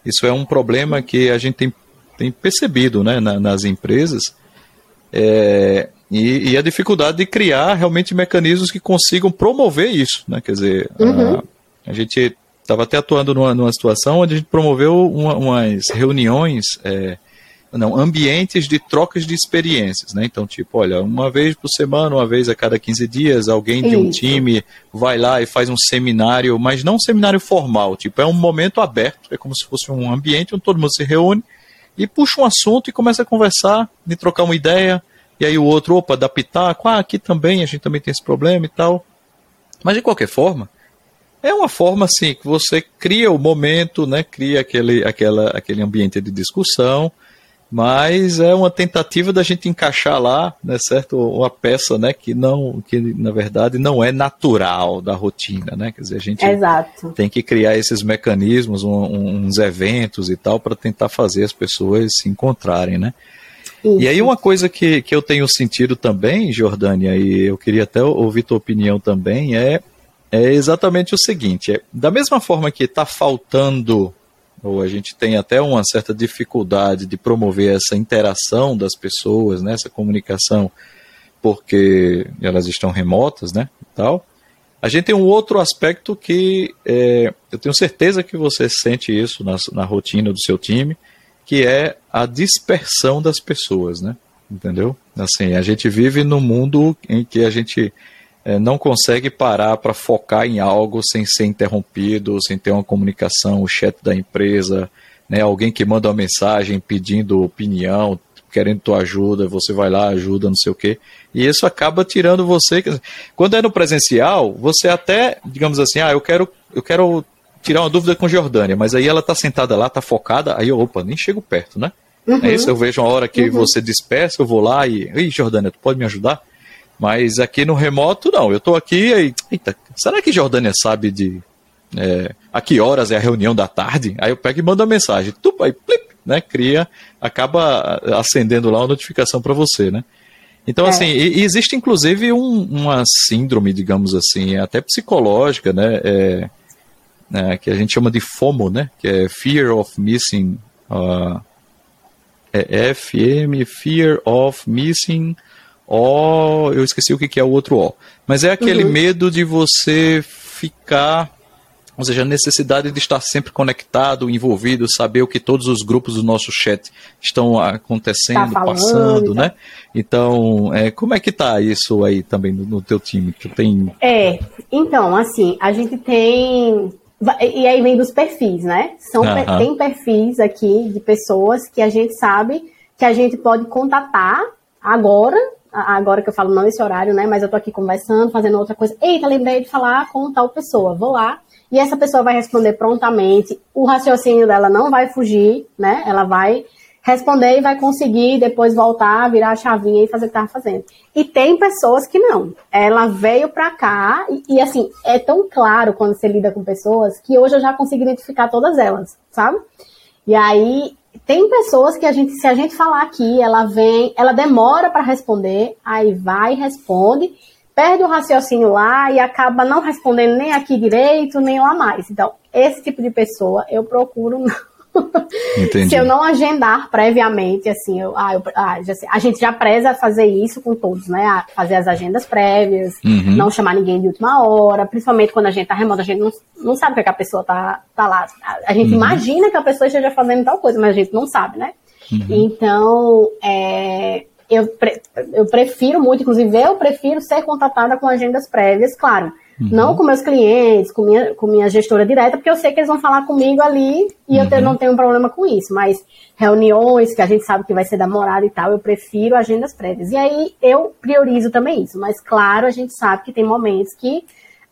Isso é um problema que a gente tem, tem percebido né, na, nas empresas, É, e, e, a dificuldade de criar realmente mecanismos que consigam promover isso, né? Quer dizer, uhum. a, a, gente estava até atuando numa, numa, situação onde a gente promoveu uma, umas reuniões, é, não, ambientes de trocas de experiências, né? Então, tipo, olha, uma vez por semana, uma vez a cada 15 dias, alguém de um time vai lá e faz um seminário, mas não um seminário formal, tipo, é um momento aberto, é como se fosse um ambiente onde todo mundo se reúne e puxa um assunto e começa a conversar, e trocar uma ideia, e aí o outro, opa, dá pitaco, ah, aqui também, a gente também tem esse problema e tal. Mas de qualquer forma, é uma forma assim que você cria o momento, né? Cria aquele, aquela, aquele ambiente de discussão, mas é uma tentativa da gente encaixar lá, né, certo, uma peça, né, que não, que na verdade não é natural da rotina, né? Quer dizer, a gente Exato. tem que criar esses mecanismos, um, uns eventos e tal para tentar fazer as pessoas se encontrarem, né? Isso. E aí uma coisa que, que eu tenho sentido também, Jordânia, e eu queria até ouvir tua opinião também, é, é exatamente o seguinte, é, da mesma forma que está faltando, ou a gente tem até uma certa dificuldade de promover essa interação das pessoas, né, essa comunicação, porque elas estão remotas, né, e tal, a gente tem um outro aspecto que é, eu tenho certeza que você sente isso na, na rotina do seu time, que é a dispersão das pessoas, né? Entendeu? Assim, a gente vive num mundo em que a gente é, não consegue parar para focar em algo sem ser interrompido, sem ter uma comunicação, o chat da empresa, né? Alguém que manda uma mensagem pedindo opinião, querendo tua ajuda, você vai lá, ajuda, não sei o quê. E isso acaba tirando você. Quando é no presencial, você até, digamos assim, ah, eu quero, eu quero tirar uma dúvida com Jordânia, mas aí ela tá sentada lá, tá focada, aí eu, opa, nem chego perto, né? Uhum. É isso, eu vejo uma hora que uhum. você dispersa, eu vou lá e, ei, Jordânia, tu pode me ajudar? Mas aqui no remoto, não, eu tô aqui e, eita, será que Jordânia sabe de é, a que horas é a reunião da tarde? Aí eu pego e mando a mensagem, tu, aí, plip, né, cria, acaba acendendo lá uma notificação para você, né? Então, é. assim, e, existe inclusive um, uma síndrome, digamos assim, até psicológica, né? É, né, que a gente chama de FOMO, né, que é Fear of Missing, uh, é FM, Fear of Missing, O, eu esqueci o que, que é o outro O, mas é aquele uhum. medo de você ficar ou seja, a necessidade de estar sempre conectado, envolvido, saber o que todos os grupos do nosso chat estão acontecendo, tá passando, tá. né? Então, é, como é que tá isso aí também no, no teu time? Que tem... É, então, assim, a gente tem e aí vem dos perfis, né? São, uhum. Tem perfis aqui de pessoas que a gente sabe que a gente pode contatar agora, agora que eu falo não esse horário, né? Mas eu tô aqui conversando, fazendo outra coisa. Eita, lembrei de falar com tal pessoa. Vou lá. E essa pessoa vai responder prontamente. O raciocínio dela não vai fugir, né? Ela vai responder e vai conseguir depois voltar, virar a chavinha e fazer o que estava fazendo. E tem pessoas que não. Ela veio para cá e, e, assim, é tão claro quando você lida com pessoas que hoje eu já consigo identificar todas elas, sabe? E aí tem pessoas que a gente, se a gente falar aqui, ela vem, ela demora para responder, aí vai, responde, perde o raciocínio lá e acaba não respondendo nem aqui direito, nem lá mais. Então, esse tipo de pessoa eu procuro não Se eu não agendar previamente, assim, eu, ah, eu, ah, já, a gente já preza fazer isso com todos, né? fazer as agendas prévias, uhum. não chamar ninguém de última hora, principalmente quando a gente tá remoto, a gente não, não sabe o que, a pessoa tá, tá lá. A, a gente uhum. imagina que a pessoa esteja fazendo tal coisa, mas a gente não sabe, né? Uhum. Então, é, eu, pre, eu prefiro muito, inclusive eu prefiro ser contatada com agendas prévias, claro Uhum. Não com meus clientes, com minha, com minha gestora direta, porque eu sei que eles vão falar comigo ali e uhum. eu não tenho problema com isso. Mas reuniões que a gente sabe que vai ser demorado e tal, eu prefiro agendas prévias. E aí eu priorizo também isso. Mas claro, a gente sabe que tem momentos que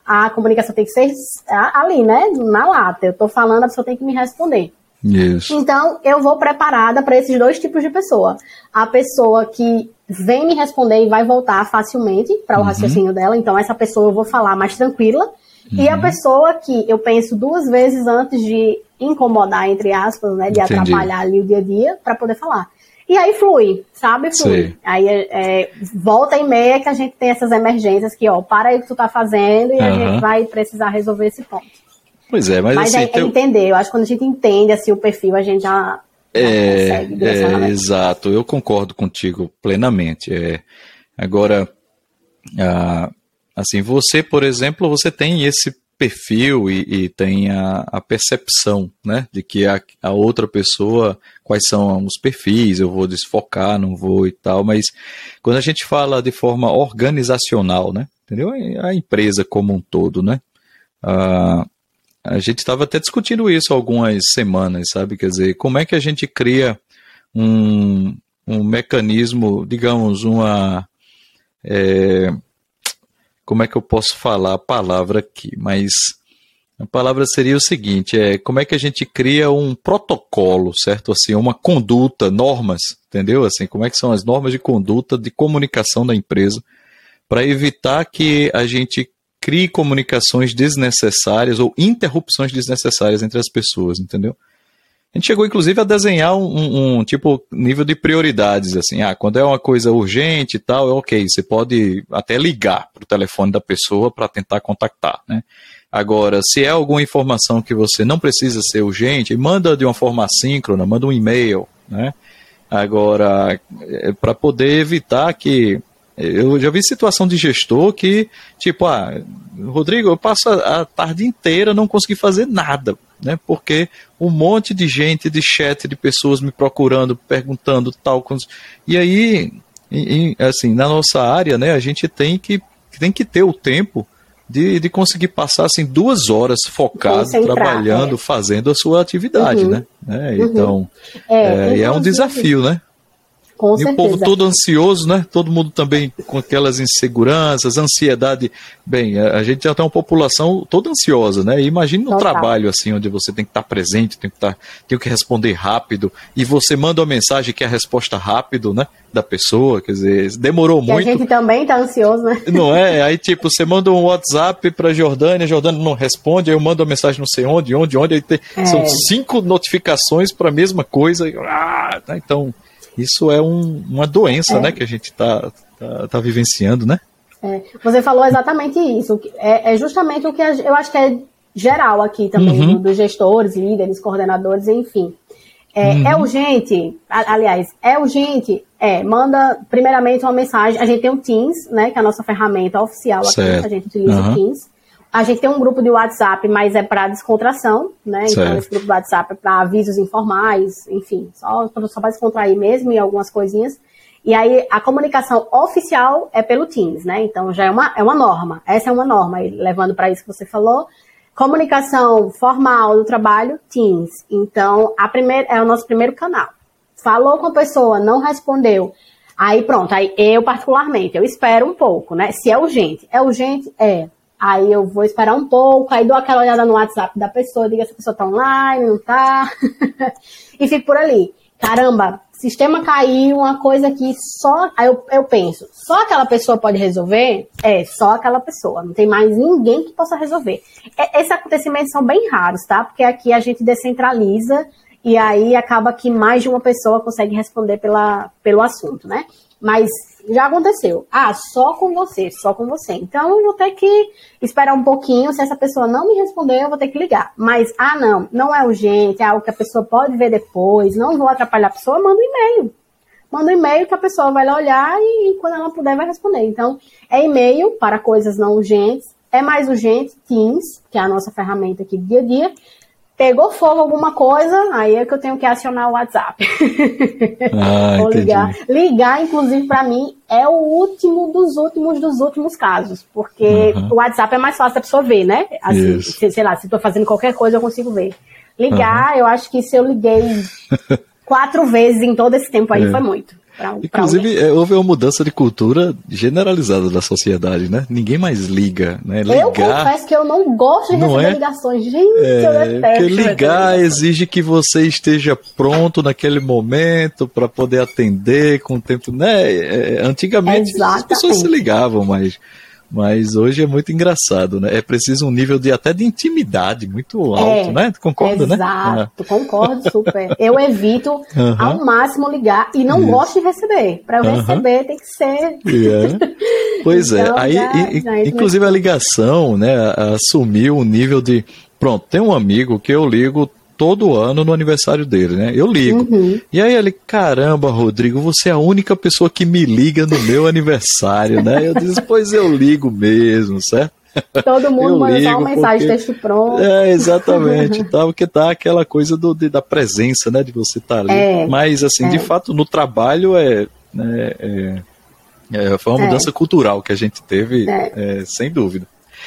a comunicação tem que ser ali, né? Na lata. Eu tô falando, a pessoa tem que me responder. Isso. Então, eu vou preparada para esses dois tipos de pessoa. A pessoa que vem me responder e vai voltar facilmente para o uhum. raciocínio dela, então essa pessoa eu vou falar mais tranquila. Uhum. E a uhum. pessoa que eu penso duas vezes antes de incomodar, entre aspas, né, de Entendi. atrapalhar ali o dia a dia, para poder falar. E aí flui, sabe? Flui. Sim. Aí é, é, volta e meia que a gente tem essas emergências que, ó, para aí o que tu tá fazendo e uhum. a gente vai precisar resolver esse ponto. Pois é, mas, mas assim, é, teu... é entender. Eu acho que quando a gente entende assim, o perfil, a gente já É, é exato, eu concordo contigo plenamente. É, agora, assim, você, por exemplo, você tem esse perfil e, e tem a, a, percepção, né, de que a, a, outra pessoa, quais são os perfis, eu vou desfocar, não vou e tal, mas quando a gente fala de forma organizacional, né, entendeu? A empresa como um todo, né, ah, a gente estava até discutindo isso algumas semanas, sabe, quer dizer, como é que a gente cria um, um mecanismo, digamos, uma é, como é que eu posso falar a palavra aqui, mas a palavra seria o seguinte, é como é que a gente cria um protocolo, certo? Assim, uma conduta, normas, entendeu? Assim, como é que são as normas de conduta de comunicação da empresa para evitar que a gente crie comunicações desnecessárias ou interrupções desnecessárias entre as pessoas, entendeu? A gente chegou, inclusive, a desenhar um, um, tipo nível de prioridades, assim, ah, quando é uma coisa urgente e tal, é ok, você pode até ligar para o telefone da pessoa para tentar contactar, né? Agora, se é alguma informação que você não precisa ser urgente, manda de uma forma assíncrona, manda um e-mail, né? Agora, é, para poder evitar que eu já vi situação de gestor que, tipo, ah, Rodrigo, eu passo a tarde inteira não consegui fazer nada né? Porque um monte de gente de chat, de pessoas me procurando, perguntando tal. E aí, assim, na nossa área, né, a gente tem que, tem que ter o tempo de, de conseguir passar assim duas horas focado, trabalhando, é. fazendo a sua atividade, uhum. né? É, então, uhum. é, é, é um desafio, né? Com e certeza. o povo todo ansioso, né? Todo mundo também com aquelas inseguranças, ansiedade. Bem, a gente já tem uma população toda ansiosa, né? Imagine no Total. trabalho assim, onde você tem que estar presente, tem que estar, tem que responder rápido, e você manda uma mensagem que é a resposta rápido, né? Da pessoa, quer dizer, demorou e muito. A gente também tá ansioso, né? Não é? Aí, tipo, você manda um WhatsApp para Jordânia, Jordânia não responde, aí eu mando uma mensagem não sei onde, onde, onde, aí tem, é. são cinco notificações para a mesma coisa. Ah, tá, então isso é um, uma doença, é. né, que a gente está tá, tá, vivenciando, né? É. Você falou exatamente isso. É, é, justamente o que eu acho que é geral aqui também, uhum. dos gestores, líderes, coordenadores, enfim. É, uhum. é, urgente, aliás, é urgente, é, manda primeiramente uma mensagem, a gente tem o Teams, né, que é a nossa ferramenta oficial aqui, certo. a gente utiliza uhum. o Teams. A gente tem um grupo de WhatsApp, mas é para descontração, né? Então, certo. Então, esse grupo de WhatsApp é para avisos informais, enfim, só, só para descontrair mesmo e algumas coisinhas. E aí, a comunicação oficial é pelo Teams, né? Então, já é uma, é uma norma. Essa é uma norma, levando para isso que você falou. Comunicação formal do trabalho, Teams. Então, a primeira, é o nosso primeiro canal. Falou com a pessoa, não respondeu. Aí pronto, aí eu particularmente, eu espero um pouco, né? Se é urgente. É urgente? É. Aí eu vou esperar um pouco, aí dou aquela olhada no WhatsApp da pessoa, diga se a pessoa tá online, não tá. e fico por ali. Caramba, sistema caiu, uma coisa que só. Aí eu, eu penso, só aquela pessoa pode resolver? É, só aquela pessoa. Não tem mais ninguém que possa resolver. É, esses acontecimentos são bem raros, tá? Porque aqui a gente descentraliza e aí acaba que mais de uma pessoa consegue responder pela, pelo assunto, né? Mas já aconteceu. Ah, só com você, só com você. Então eu vou ter que esperar um pouquinho. Se essa pessoa não me responder, eu vou ter que ligar. Mas, ah, não, não é urgente, é algo que a pessoa pode ver depois, não vou atrapalhar a pessoa, manda um e-mail. Manda um e-mail que a pessoa vai lá olhar e, e quando ela puder vai responder. Então, é e-mail para coisas não urgentes. É mais urgente, Teams, que é a nossa ferramenta aqui do dia a dia pegou fogo alguma coisa, aí é que eu tenho que acionar o WhatsApp. Ah, Ou ligar. Ligar, inclusive, para mim, é o último dos últimos dos últimos casos, porque uhum. o WhatsApp é mais fácil da pessoa ver, né? Assim, se, sei lá, se estou fazendo qualquer coisa, eu consigo ver. Ligar, uhum. eu acho que se eu liguei quatro vezes em todo esse tempo aí, é. foi muito. Pra, Inclusive, pra é, houve uma mudança de cultura generalizada da sociedade, né? Ninguém mais liga, né? Ligar... Eu confesso que eu não gosto de não receber é? ligações. Gente, é, eu detesto. Porque ligar exige que você esteja pronto naquele momento para poder atender com o tempo, né? É, antigamente Exatamente. as pessoas se ligavam, mas mas hoje é muito engraçado, né? É preciso um nível de até de intimidade muito alto, é, né? Concorda, exato, né? Exato, concordo super. Eu evito uhum. ao máximo ligar e não Isso. gosto de receber. Para eu uhum. receber tem que ser. Yeah. Pois é. então, é. Aí, já, e, já inclusive a ligação, né? Assumiu um nível de. Pronto, tem um amigo que eu ligo todo ano no aniversário dele, né? Eu ligo. Uhum. E aí ele, caramba, Rodrigo, você é a única pessoa que me liga no meu aniversário, né? Eu disse, pois eu ligo mesmo, certo? Todo mundo manda só uma mensagem, porque... texto pronto. É, exatamente, tá, porque tá aquela coisa do, de, da presença, né, de você estar tá ali. É, Mas, assim, é. de fato, no trabalho é, né, é, é, foi uma é. mudança cultural que a gente teve, é. é sem dúvida.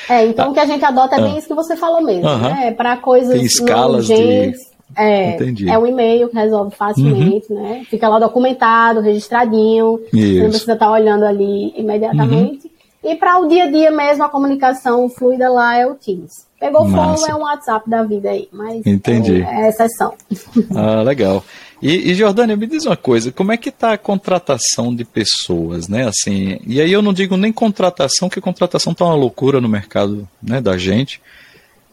É, então ah, o que a gente adota é bem ah. isso que você falou mesmo, uh -huh. né? Para coisas Tem escalas urgentes, de... É, Entendi. é um e-mail que resolve facilmente, uhum. né? Fica lá documentado, registradinho, isso. você não precisa estar olhando ali imediatamente. Uhum. E para o dia a dia mesmo, a comunicação fluida lá é o Teams. Pegou fogo, é um WhatsApp da vida aí, mas Entendi. É, é exceção. Ah, legal. E, e Jordânia, me diz uma coisa, como é que está a contratação de pessoas, né? Assim, e aí eu não digo nem contratação, que contratação está uma loucura no mercado né, da gente.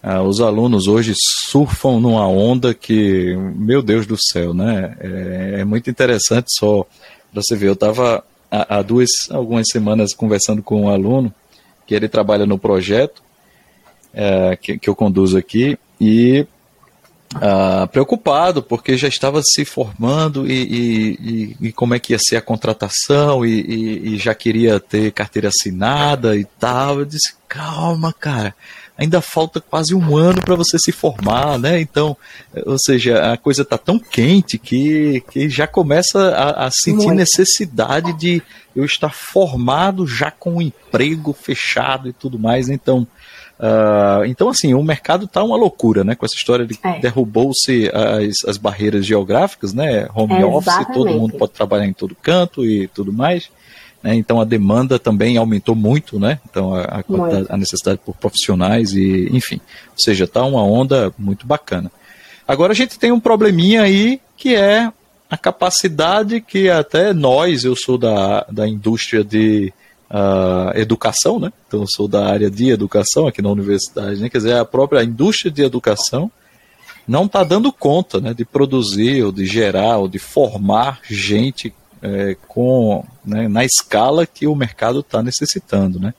Ah, os alunos hoje surfam numa onda que, meu Deus do céu, né? É, é muito interessante só para você ver. Eu estava há, duas, algumas semanas conversando com um aluno que ele trabalha no projeto é, que, que eu conduzo aqui e Uh, preocupado porque já estava se formando e, e, e, e, como é que ia ser a contratação e, já queria ter carteira assinada e tal. Eu disse, calma, cara, ainda falta quase um ano para você se formar, né? Então, ou seja, a coisa está tão quente que, que já começa a, a sentir Muito. necessidade de eu estar formado já com um emprego fechado e tudo mais. Então, Uh, então, assim, o mercado está uma loucura, né? Com essa história de é. derrubou-se as, as barreiras geográficas, né? Home é, office, todo mundo pode trabalhar em todo canto e tudo mais. Né? Então, a demanda também aumentou muito, né? Então, a, a, a necessidade por profissionais e, enfim. Ou seja, está uma onda muito bacana. Agora, a gente tem um probleminha aí que é a capacidade que até nós, eu sou da, da indústria de a educação, né? Então eu sou da área de educação aqui na universidade, né? Quer dizer, a própria indústria de educação não está dando conta, né? De produzir ou de gerar ou de formar gente é, com né, na escala que o mercado está necessitando, né?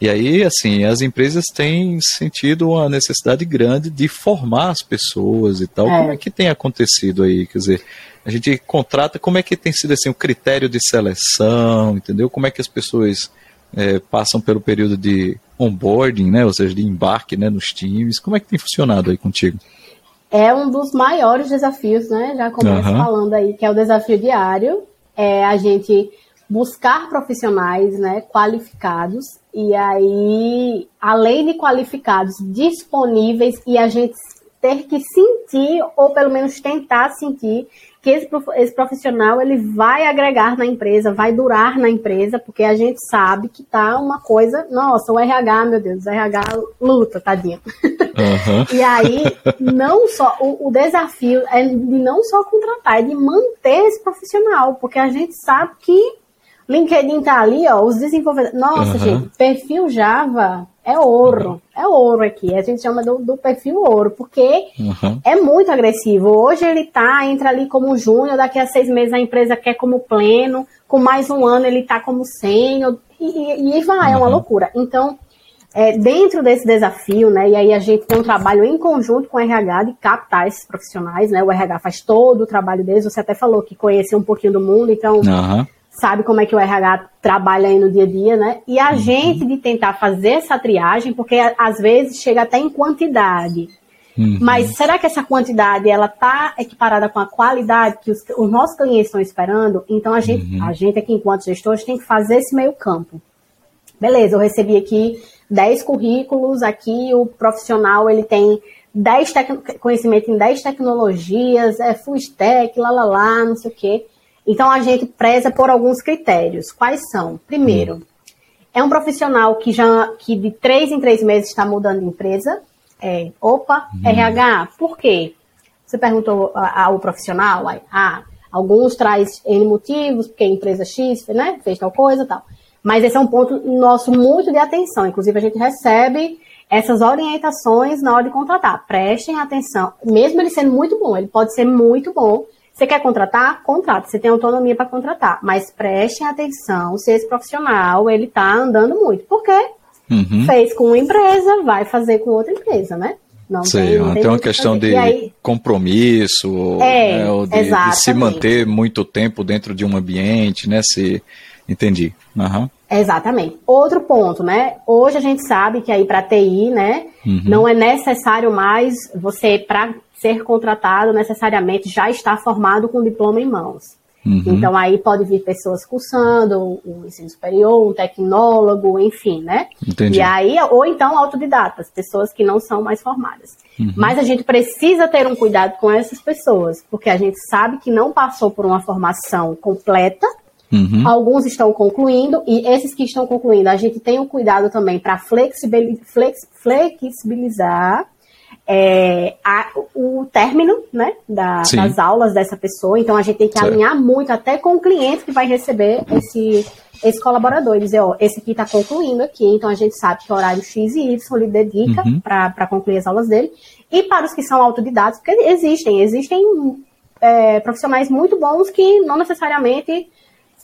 E aí, assim, as empresas têm sentido uma necessidade grande de formar as pessoas e tal. É. Como é que tem acontecido aí? Quer dizer, a gente contrata, como é que tem sido assim o critério de seleção, entendeu? Como é que as pessoas é, passam pelo período de onboarding, né? Ou seja, de embarque, né, nos times. Como é que tem funcionado aí contigo? É um dos maiores desafios, né? Já começo uhum. falando aí que é o desafio diário, é a gente buscar profissionais, né, qualificados e aí, além de qualificados, disponíveis e a gente ter que sentir ou pelo menos tentar sentir que esse, esse profissional ele vai agregar na empresa, vai durar na empresa, porque a gente sabe que tá uma coisa, nossa, o RH, meu Deus, o RH luta, tadinho. Uhum. e aí, não só, o, o, desafio é de não só contratar, é de manter esse profissional, porque a gente sabe que LinkedIn tá ali, ó, os desenvolvedores, nossa, uhum. gente, perfil Java é ouro, é ouro aqui. A gente chama do, do perfil ouro, porque uhum. é muito agressivo. Hoje ele tá, entra ali como júnior, daqui a seis meses a empresa quer como pleno, com mais um ano ele tá como sênior, e, e, vai, uhum. é uma uhum. loucura. Então, é, dentro desse desafio, né, e aí a gente tem um trabalho em conjunto com o RH de captar esses profissionais, né, o RH faz todo o trabalho deles, você até falou que conhecia um pouquinho do mundo, então... Uhum sabe como é que o RH trabalha aí no dia a dia, né? E a uhum. gente de tentar fazer essa triagem, porque às vezes chega até em quantidade. Uhum. Mas será que essa quantidade ela tá equiparada com a qualidade que os, os nossos clientes estão esperando? Então a gente, uhum. a gente aqui enquanto gestores tem que fazer esse meio campo. Beleza, eu recebi aqui 10 currículos, aqui o profissional ele tem 10 conhecimento em 10 tecnologias, é full stack, lá lá lá, não sei o quê. Então a gente preza por alguns critérios. Quais são? Primeiro, é um profissional que já que de três em três meses está mudando de empresa. É, opa, hum. RH, por quê? Você perguntou ao profissional, ah, alguns traz N motivos, porque a empresa X né, fez tal coisa tal. Mas esse é um ponto nosso muito de atenção. Inclusive, a gente recebe essas orientações na hora de contratar. Prestem atenção. Mesmo ele sendo muito bom, ele pode ser muito bom, você quer contratar? Contrata. Você tem autonomia para contratar. Mas prestem atenção se esse profissional ele está andando muito. Por quê? Uhum. Fez com uma empresa, vai fazer com outra empresa, né? Não Sei, tem, tem, tem uma questão de aí... compromisso, é, né, de, de, se manter muito tempo dentro de um ambiente, né? Se entendi. Uhum. Exatamente. Outro ponto, né? Hoje a gente sabe que aí para TI, né, uhum. não é necessário mais você para ser contratado necessariamente já estar formado com diploma em mãos. Uhum. Então aí pode vir pessoas cursando um ensino superior, um tecnólogo, enfim, né? Entendi. E aí, ou então autodidatas, pessoas que não são mais formadas. Uhum. Mas a gente precisa ter um cuidado com essas pessoas, porque a gente sabe que não passou por uma formação completa. Uhum. Alguns estão concluindo, e esses que estão concluindo, a gente tem um cuidado também para flexibilizar é, a, o término né, da, das aulas dessa pessoa. Então a gente tem que certo. alinhar muito até com o cliente que vai receber esse, esse colaborador. E dizer, ó, esse aqui está concluindo aqui, então a gente sabe que horário X e Y ele dedica uhum. para concluir as aulas dele. E para os que são autodidatos, porque existem, existem é, profissionais muito bons que não necessariamente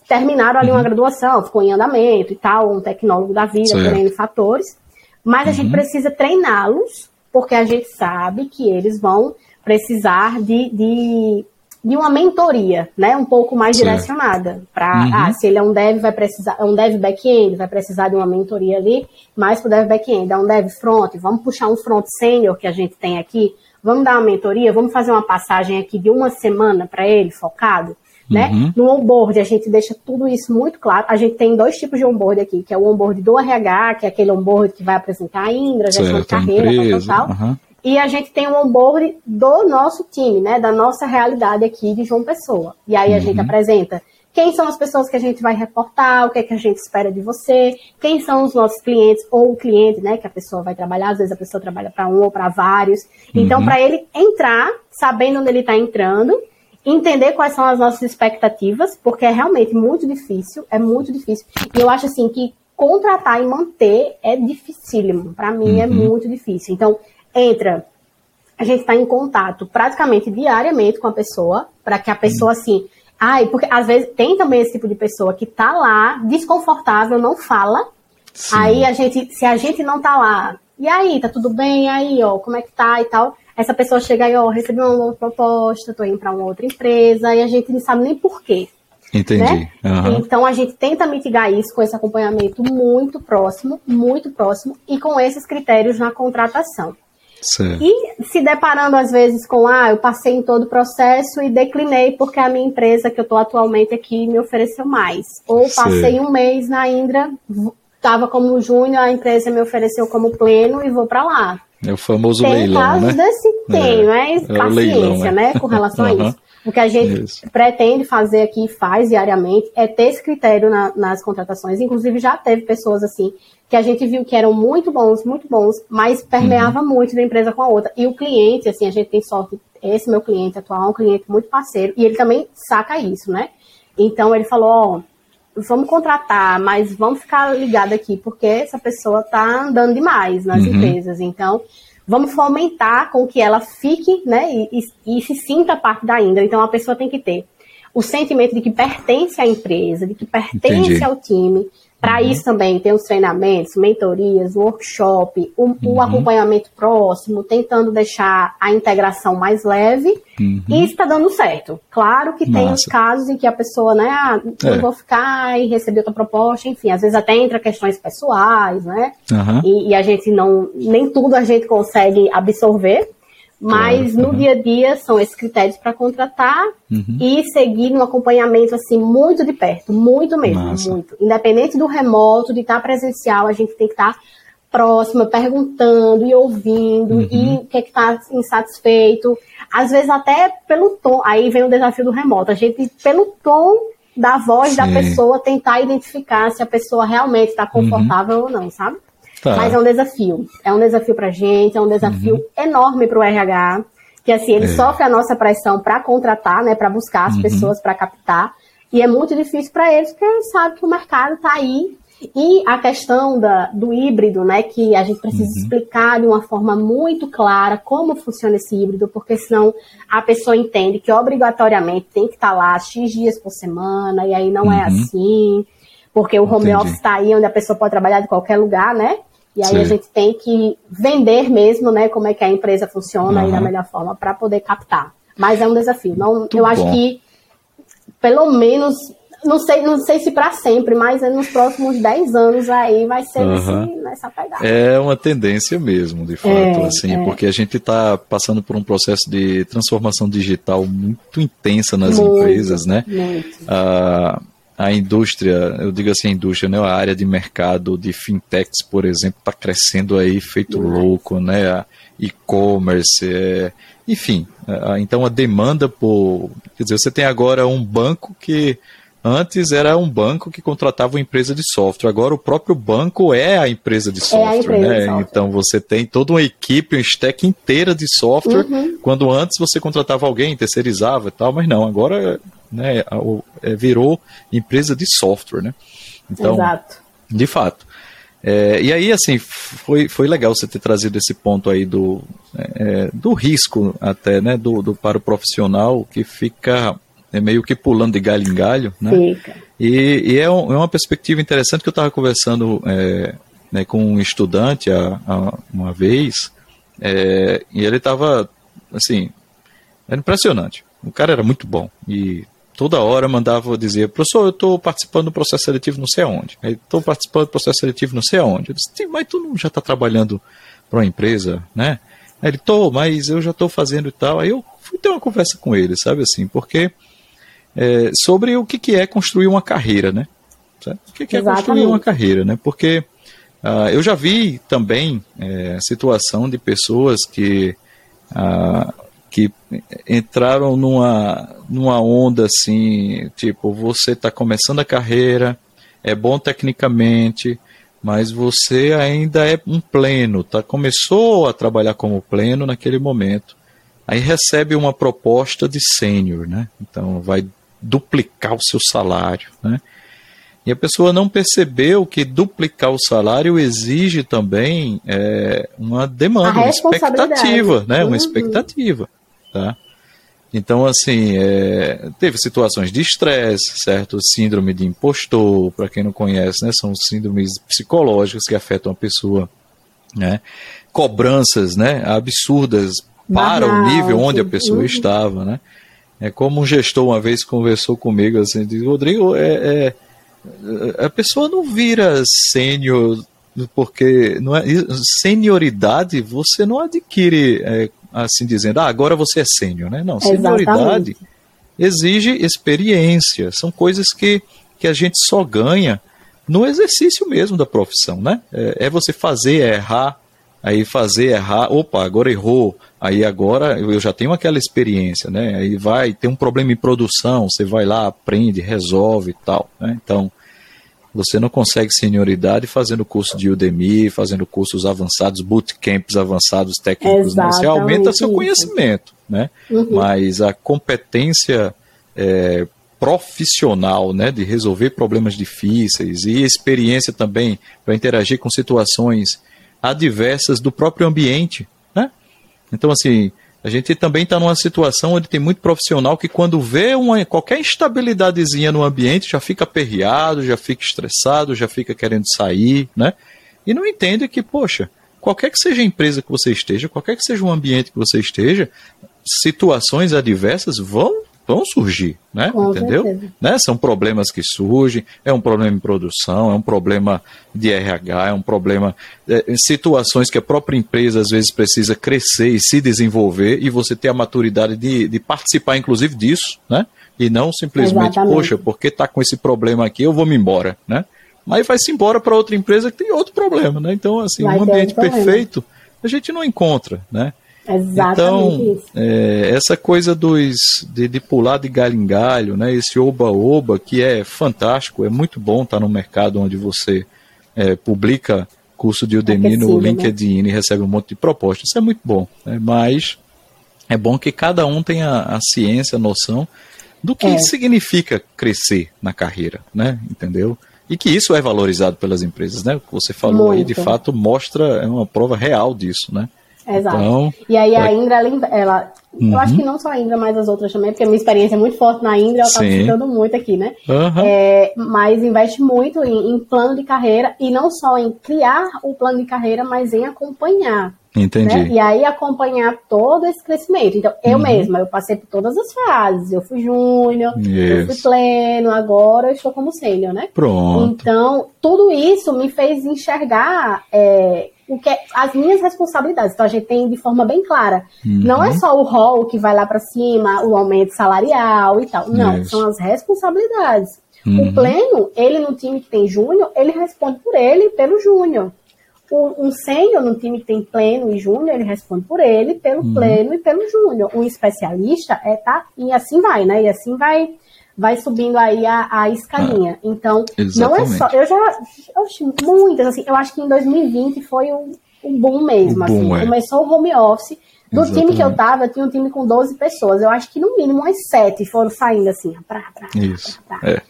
terminaram ali uhum. uma graduação, ficou em andamento e tal, um tecnólogo da vida, por fatores. Mas a gente uhum. precisa treiná-los porque a gente sabe que eles vão precisar de, de, de uma mentoria, né? Um pouco mais certo. direcionada. Para, uhum. ah, se ele é um dev, vai precisar, é um dev back-end, vai precisar de uma mentoria ali, mais para o dev back-end. É um dev front, vamos puxar um front sênior que a gente tem aqui, vamos dar uma mentoria, vamos fazer uma passagem aqui de uma semana para ele, focado. Né? Uhum. No onboard, a gente deixa tudo isso muito claro. A gente tem dois tipos de onboard aqui, que é o onboard do RH, que é aquele onboard que vai apresentar a Indra, gestão de carreira, empresa, tal, tal, uhum. E a gente tem o onboard do nosso time, né? Da nossa realidade aqui de João Pessoa. E aí a uhum. gente apresenta quem são as pessoas que a gente vai reportar, o que é que a gente espera de você, quem são os nossos clientes ou o cliente, né, que a pessoa vai trabalhar, às vezes a pessoa trabalha para um ou para vários. Então, uhum. para ele entrar, sabendo onde ele está entrando, entender quais são as nossas expectativas, porque é realmente muito difícil, é muito difícil. E eu acho assim que contratar e manter é dificílimo. Para mim é uhum. é muito difícil. Então, entra, a gente está em contato praticamente diariamente com a pessoa, para que a pessoa uhum. assim. Ai, porque às vezes tem também esse tipo de pessoa que tá lá, desconfortável, não fala. Sim. Aí a gente, se a gente não tá lá, e aí, tá tudo bem? E aí, ó, como é que tá e tal? Essa pessoa chega aí, ó, recebi uma outra proposta, tô indo para uma outra empresa, e a gente não sabe nem por quê. Entendi. Né? Uhum. Então a gente tenta mitigar isso com esse acompanhamento muito próximo, muito próximo, e com esses critérios na contratação. Certo. E se deparando às vezes com, ah, eu passei em todo o processo e declinei porque a minha empresa que eu estou atualmente aqui me ofereceu mais. Ou passei certo. um mês na Indra, estava como júnior, a empresa me ofereceu como pleno e vou para lá. É o famoso tem leilão, casos né? desse tem, é, mas é paciência, leilão, né? né? Com relação uhum. a isso. O que a gente isso. pretende fazer aqui e faz diariamente é ter esse critério na, nas contratações. Inclusive, já teve pessoas assim que a gente viu que eram muito bons, muito bons, mas permeava uhum. muito da empresa com a outra. E o cliente, assim, a gente tem sorte, esse meu cliente atual é um cliente muito parceiro, e ele também saca isso, né? Então ele falou, ó, vamos contratar, mas vamos ficar ligado aqui, porque essa pessoa está andando demais nas uhum. empresas. Então, vamos fomentar com que ela fique, né, e, e, e, se sinta parte da Indra. Então, a pessoa tem que ter o sentimento de que pertence à empresa, de que pertence Entendi. ao time, para uhum. isso também tem os treinamentos, mentorias, workshop, o, uhum. o, acompanhamento próximo, tentando deixar a integração mais leve. Uhum. E está dando certo. Claro que Massa. tem os casos em que a pessoa, né, ah, não é. vou ficar e receber outra proposta, enfim, às vezes até entra questões pessoais, né? E, e a gente não, nem tudo a gente consegue absorver. Mas no dia a dia são esses critérios para contratar uhum. e seguir um acompanhamento assim muito de perto, muito mesmo, Massa. muito. Independente do remoto, de estar presencial, a gente tem que estar próxima, perguntando e ouvindo uhum. e o que é que está insatisfeito. Às vezes até pelo tom, aí vem o desafio do remoto, a gente pelo tom da voz Sim. da pessoa tentar identificar se a pessoa realmente está confortável uhum. ou não, sabe? Tá. Mas é um desafio. É um desafio para a gente, é um desafio uhum. enorme para o RH, que assim, ele é. sofre a nossa pressão para contratar, né, para buscar as uhum. pessoas para captar, e é muito difícil para eles, porque eles sabem que o mercado está aí. E a questão da, do híbrido, né, que a gente precisa uhum. explicar de uma forma muito clara como funciona esse híbrido, porque senão a pessoa entende que obrigatoriamente tem que estar tá lá X dias por semana, e aí não é uhum. assim, porque o home Entendi. office está aí onde a pessoa pode trabalhar de qualquer lugar, né? E aí Sim. a gente tem que vender mesmo, né, como é que a empresa funciona uhum. aí da melhor forma para poder captar. Mas é um desafio. Não, eu bom. acho que pelo menos não sei, não sei se para sempre, mas nos próximos 10 anos aí vai ser uhum. nesse, nessa pegada. É uma tendência mesmo, de fato, é, assim, é. porque a gente está passando por um processo de transformação digital muito intensa nas muito, empresas, né? Muito. Ah, a indústria, eu digo assim, a indústria, né, a área de mercado de fintechs, por exemplo, está crescendo aí feito louco, né, e-commerce, é, enfim, então a demanda por, quer dizer, você tem agora um banco que antes era um banco que contratava uma empresa de software, agora o próprio banco é a empresa de software, é empresa né, de software. então você tem toda uma equipe, um stack inteira de software, uhum. quando antes você contratava alguém, terceirizava e tal, mas não, agora né, é, virou empresa de software, né? Então, Exato. de fato. É, e aí, assim, foi, foi legal você ter trazido esse ponto aí do, é, do risco até, né, do, do, para o profissional que fica é, meio que pulando de galho em galho, né? Fica. E, e é, um, é, uma perspectiva interessante que eu estava conversando é, né, com um estudante a, a uma vez, é, e ele estava, assim, era impressionante. O cara era muito bom e toda hora mandava dizer, professor, eu estou participando do processo seletivo não sei aonde. Estou participando do processo seletivo não sei aonde. Eu disse, mas tu não já está trabalhando para uma empresa, né? Aí ele, tô, mas eu já estou fazendo e tal. Aí eu fui ter uma conversa com ele, sabe assim, porque é, sobre o que, que é construir uma carreira, né? O que, que é construir uma carreira, né? Porque uh, eu já vi também é, situação de pessoas que uh, que entraram numa, numa onda assim, tipo, você está começando a carreira, é bom tecnicamente, mas você ainda é um pleno, tá? Começou a trabalhar como pleno naquele momento. Aí recebe uma proposta de sênior, né? Então vai duplicar o seu salário, né? E a pessoa não percebeu que duplicar o salário exige também é, uma demanda, uma expectativa, né? Uhum. Uma expectativa. Tá? Então, assim, é, teve situações de estresse, certo? Síndrome de impostor, para quem não conhece, né? São síndromes psicológicas que afetam a pessoa, né? Cobranças, né? Absurdas para o nível onde a pessoa uhum. estava, né? É como um gestor uma vez conversou comigo, assim, Rodrigo, é, é a pessoa não vira sênior porque não é, senioridade você não adquire é, assim dizendo, ah, agora você é sênior, né? Não, senioridade exige experiência, são coisas que, que a gente só ganha no exercício mesmo da profissão, né? É, é você fazer, é errar, aí fazer, errar, opa, agora errou, aí agora eu já tenho aquela experiência, né? Aí vai, tem um problema em produção, você vai lá, aprende, resolve e tal, né? Então, você não consegue senioridade fazendo curso de Udemy, fazendo cursos avançados, bootcamps avançados técnicos. Né? Você aumenta seu conhecimento, né? Uhum. Mas a competência é, profissional, né, de resolver problemas difíceis e experiência também para interagir com situações adversas do próprio ambiente, né? Então, assim, a gente também está numa situação onde tem muito profissional que quando vê uma, qualquer instabilidadezinha no ambiente já fica aperreado, já fica estressado, já fica querendo sair, né? E não entende que, poxa, qualquer que seja a empresa que você esteja, qualquer que seja o ambiente que você esteja, situações adversas vão vão surgir, né? Com Entendeu? Né? São problemas que surgem, é um problema em produção, é um problema de RH, é um problema é, em situações que a própria empresa às vezes precisa crescer e se desenvolver e você ter a maturidade de, de participar, inclusive, disso, né? E não simplesmente, Exatamente. poxa, porque está com esse problema aqui, eu vou me embora, né? Mas vai-se embora para outra empresa que tem outro problema, né? Então, assim, vai um ambiente perfeito a gente não encontra, né? Exatamente então, isso. É, essa coisa dos, de, de, pular de galho em galho, né, esse oba-oba, que é fantástico, é muito bom estar no mercado onde você é, publica curso de Udemy é no né? LinkedIn né? e recebe um monte de propostas. Isso é muito bom, né, mas é bom que cada um tenha a ciência, a noção do que é. significa crescer na carreira, né, entendeu? E que isso é valorizado pelas empresas, né? O que você falou muito. aí, de fato, mostra, é uma prova real disso, né? Exato. Então, e aí a Indra, ela, uhum. eu acho que não só a Indra, mas as outras também, porque a minha experiência é muito forte na Indra, ela está citando muito aqui, né? Uhum. É, mas investe muito em, em, plano de carreira e não só em criar o plano de carreira, mas em acompanhar. Entendi. Né? E aí acompanhar todo esse crescimento. Então, eu uhum. mesma, eu passei por todas as fases. Eu fui júnior, eu fui pleno, agora eu estou como sênior, né? Pronto. Então, tudo isso me fez enxergar é, o que é, as minhas responsabilidades. Então a gente tem de forma bem clara. Uhum. Não é só o rol que vai lá para cima, o aumento salarial e tal. Não, Isso. são as responsabilidades. Uhum. O pleno, ele no time que tem júnior, ele responde por ele e pelo júnior. Um sênior no time que tem pleno e júnior, ele responde por ele, pelo uhum. pleno e pelo júnior. Um especialista é tá e assim vai, né? E assim vai vai subindo aí a, a escalinha. Ah, então, exatamente. não é só. Eu já. Oxe, muitas, assim, eu acho que em 2020 foi um, um boom mesmo. O boom, assim, é. Começou o home office. Do Exatamente. time que eu tava, tinha um time com 12 pessoas. Eu acho que no mínimo umas 7 foram saindo assim. Pra, pra, Isso. Pra, pra. É.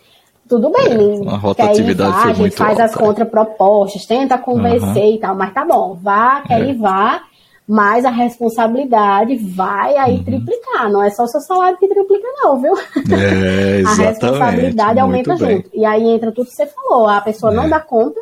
Tudo bem, é, a rotatividade vá, foi a gente faz alta. as contrapropostas, tenta convencer uhum. e tal, mas tá bom, vá, quer é. ir, vá mas a responsabilidade vai aí uhum. triplicar. Não é só o seu salário que triplica, não, viu? É, a responsabilidade aumenta junto. E aí entra tudo que você falou. A pessoa é. não dá conta,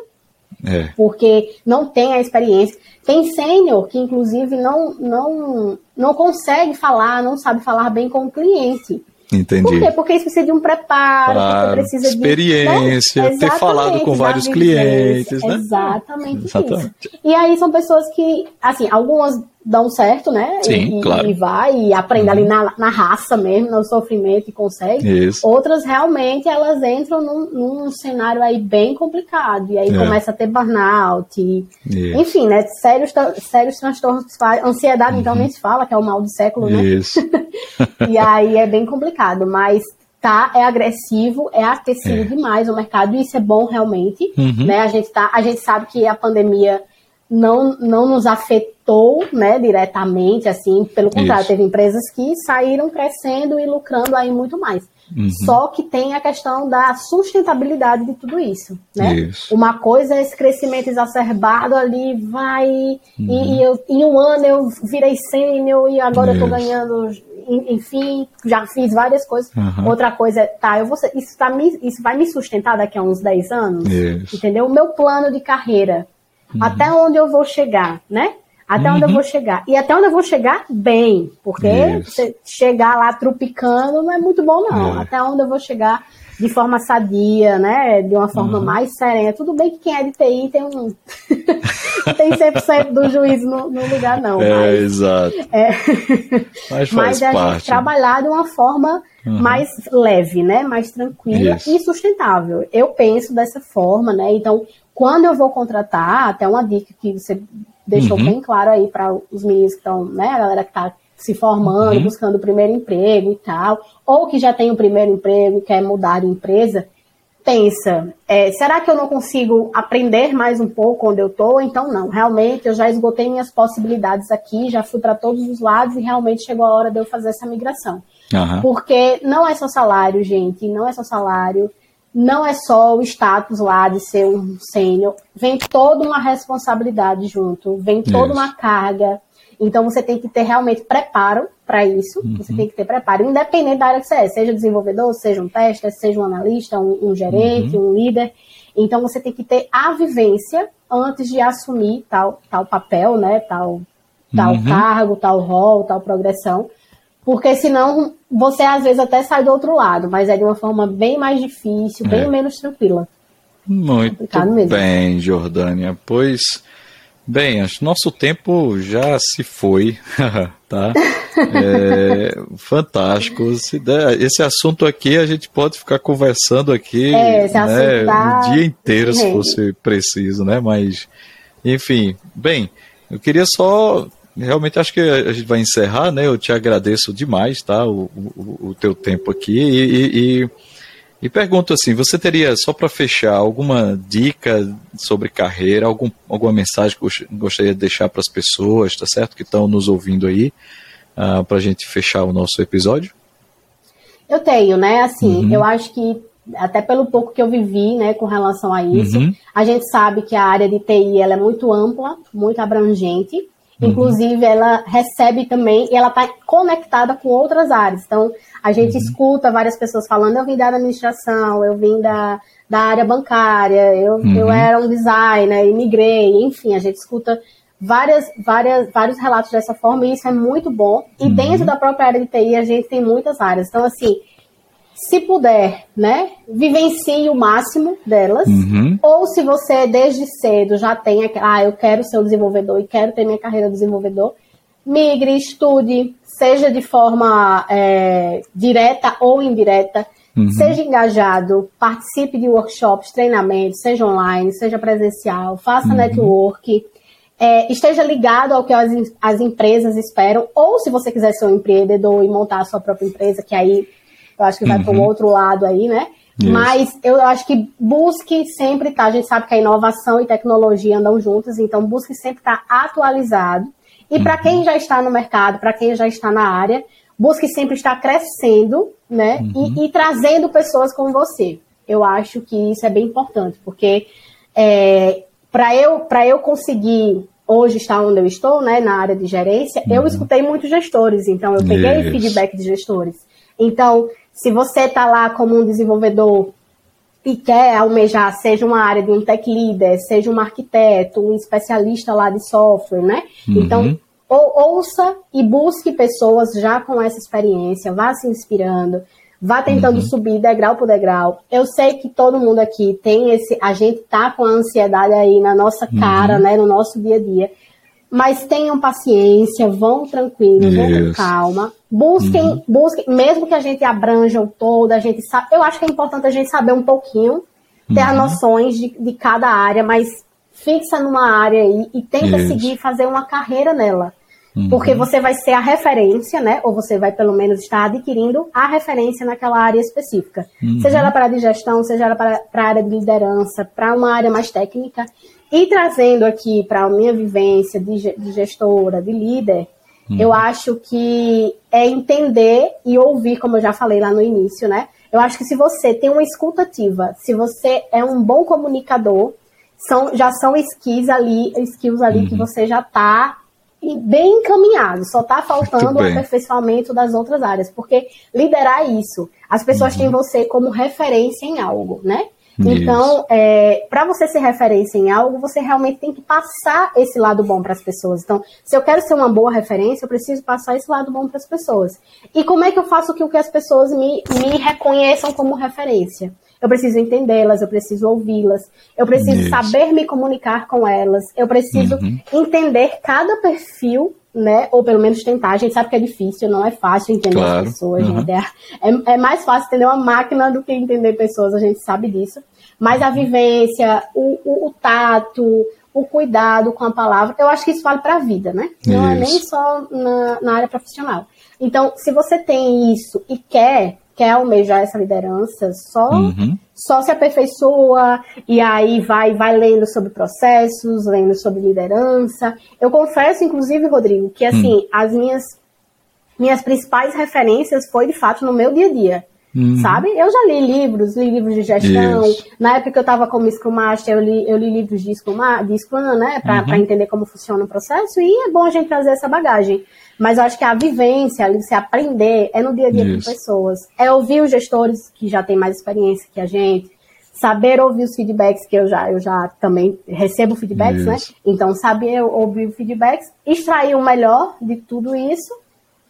é. porque não tem a experiência. Tem sênior que, inclusive, não, não, não consegue falar, não sabe falar bem com o cliente. Entendi. Por quê? Porque isso precisa de um preparo, claro, precisa experiência, de, né? ter falado com vários clientes, né? Exatamente, Exatamente, isso. E aí são pessoas que, assim, algumas dão certo, né? Sim, e, claro. E vai e aprende uhum. ali na, na raça mesmo, no sofrimento e consegue. Isso. Outras realmente elas entram num, num cenário aí bem complicado e aí é. começa a ter burnout, e, enfim, né? Sérios, sérios transtornos ansiedade uhum. então nem se fala que é o mal do século, né? Isso. e aí é bem complicado, mas tá é agressivo, é aquecido é. demais o mercado e isso é bom realmente, uhum. né? A gente tá, a gente sabe que a pandemia não, não nos afetou né, diretamente, assim, pelo contrário, Isso. teve empresas que saíram crescendo e lucrando aí muito mais. Uhum. Só que tem a questão da sustentabilidade de tudo isso, né? Isso. Uma coisa é esse crescimento exacerbado ali, vai, uhum. e, e eu, em um ano eu virei sênior e agora isso. eu tô ganhando, enfim, já fiz várias coisas. Uhum. Outra coisa é, tá, eu vou, isso, tá, isso vai me sustentar daqui a uns 10 anos, isso. entendeu? O meu plano de carreira, Uhum. Até onde eu vou chegar, né? Até uhum. onde eu vou chegar. E até onde eu vou chegar bem. Porque chegar lá trupicando não é muito bom, não. É. Até onde eu vou chegar de forma sadia, né? De uma forma uhum. mais serena. Tudo bem que quem é de TI tem um. não tem 100% do juízo no, no, lugar, não. É, mas, exato. É... Mas, mas a parte. gente trabalhar de uma forma uhum. mais leve, né? Mais tranquila Isso. e sustentável. Eu penso dessa forma, né? Então, quando eu vou contratar, até uma dica que você deixou uhum. bem claro aí para os meninos que estão, né, a galera que está se formando, uhum. buscando o primeiro emprego e tal, ou que já tem o primeiro emprego e quer mudar de empresa, pensa, é, será que eu não consigo aprender mais um pouco onde eu estou? Então, não, realmente eu já esgotei minhas possibilidades aqui, já fui para todos os lados e realmente chegou a hora de eu fazer essa migração. Uhum. Porque não é só salário, gente, não é só salário não é só o status lá de ser um sênior, vem toda uma responsabilidade junto, vem toda isso. uma carga. Então você tem que ter realmente preparo para isso, uhum. você tem que ter preparo, independente da área que você é, seja desenvolvedor, seja um tester, seja um analista, um, um gerente, uhum. um líder. Então você tem que ter a vivência antes de assumir tal, tal papel, né, tal, tal uhum. cargo, tal rol, tal progressão. Porque senão você às vezes até sai do outro lado, mas é de uma forma bem mais difícil, bem é. menos tranquila. Muito bem, Jordânia. Pois, bem, acho nosso tempo já se foi, tá? É, fantástico. Esse assunto aqui a gente pode ficar conversando aqui é, né, tá... o dia inteiro, se fosse preciso, né? Mas, enfim, bem, eu queria só realmente acho que a gente vai encerrar, né? Eu te agradeço demais, tá? O, o, o teu tempo aqui e, e, e, pergunto assim, você teria só para fechar alguma dica sobre carreira, algum, alguma mensagem que gostaria de deixar para as pessoas, tá certo? Que estão nos ouvindo aí, uh, ah, para a gente fechar o nosso episódio? Eu tenho, né? Assim, uhum. eu acho que até pelo pouco que eu vivi, né, com relação a isso, uhum. a gente sabe que a área de TI ela é muito ampla, muito abrangente Uhum. Inclusive, ela recebe também, e ela está conectada com outras áreas. Então, a gente uhum. escuta várias pessoas falando, eu vim da administração, eu vim da, da área bancária, eu, uhum. eu era um designer, imigrei, enfim, a gente escuta várias, várias, vários relatos dessa forma, e isso é muito bom. E uhum. dentro da própria área de TI, a gente tem muitas áreas. Então, assim, se puder, né, vivencie o máximo delas, uhum. ou se você desde cedo já tem, ah, eu quero ser um desenvolvedor e quero ter minha carreira de desenvolvedor, migre, estude, seja de forma é, direta ou indireta, uhum. seja engajado, participe de workshops, treinamentos, seja online, seja presencial, faça uhum. network, é, esteja ligado ao que as, as empresas esperam, ou se você quiser ser um empreendedor e montar a sua própria empresa, que aí eu acho que vai uhum. para um outro lado aí, né? Isso. Mas eu acho que busque sempre estar, tá, a gente sabe que a inovação e tecnologia andam juntas, então busque sempre estar tá atualizado. E uhum. para quem já está no mercado, para quem já está na área, busque sempre estar crescendo, né? Uhum. E, e, trazendo pessoas como você. Eu acho que isso é bem importante, porque é, para eu, eu conseguir hoje estar onde eu estou, né, na área de gerência, eu uhum. escutei muitos gestores, então eu peguei feedback de gestores. Então, se você está lá como um desenvolvedor e quer almejar, seja uma área de um tech leader, seja um arquiteto, um especialista lá de software, né? Uhum. Então, ou, ouça e busque pessoas já com essa experiência, vá se inspirando, vá tentando uhum. subir degrau por degrau. Eu sei que todo mundo aqui tem esse, a gente tá com a ansiedade aí na nossa cara, uhum. né, no nosso dia a dia. Mas tenham paciência, vão tranquilos, vão com calma. Busquem, uhum. busquem, mesmo que a gente abranja o todo, a gente sabe. Eu acho que é importante a gente saber um pouquinho, ter uhum. as noções de, de cada área, mas fixa numa área aí e tenta Isso. seguir fazer uma carreira nela. Uhum. Porque você vai ser a referência, né? Ou você vai pelo menos estar adquirindo a referência naquela área específica. Uhum. Seja ela para a gestão, seja ela para a área de liderança, para uma área mais técnica. E trazendo aqui para a minha vivência de, de gestora, de líder, Uhum. Eu acho que é entender e ouvir, como eu já falei lá no início, né? Eu acho que se você tem uma escutativa, se você é um bom comunicador, são, já são skills ali, skills ali uhum. que você já está bem encaminhado, só está faltando o aperfeiçoamento das outras áreas, porque liderar é isso. As pessoas uhum. têm você como referência em algo, né? Então, é, para você ser referência em algo, você realmente tem que passar esse lado bom para as pessoas. Então, se eu quero ser uma boa referência, eu preciso passar esse lado bom para as pessoas. E como é que eu faço que, que as pessoas me, me reconheçam como referência? Eu preciso entendê-las, eu preciso ouvi-las, eu preciso Isso. saber me comunicar com elas, eu preciso uhum. entender cada perfil né? Ou pelo menos tentar. A gente sabe que é difícil, não é fácil entender claro. as pessoas, uhum. gente. É, é, mais fácil entender uma máquina do que entender pessoas, a gente sabe disso. Mas a vivência, o, o, o tato, o cuidado com a palavra, eu acho que isso vale para a vida, né? Não isso. é nem só na, na área profissional. Então, se você tem isso e quer quer almejar essa liderança, só, uhum. só se aperfeiçoa e aí vai, vai lendo sobre processos, lendo sobre liderança. Eu confesso, inclusive, Rodrigo, que assim, uhum. as minhas, minhas principais referências foi de fato no meu dia a dia. Uhum. Sabe? Eu já li livros, li livros de gestão. Isso. Na época que eu estava como Scrum Master, eu li, eu li livros de Scrum, de Scrum né? Para uhum. entender como funciona o processo. E é bom a gente trazer essa bagagem. Mas eu acho que a vivência, ali, você aprender, é no dia a dia Isso. com pessoas. É ouvir os gestores que já têm mais experiência que a gente, saber ouvir os feedbacks, que eu já, eu já também recebo feedbacks, né? isso. né? Então, saber ouvir os feedbacks, extrair o melhor de tudo isso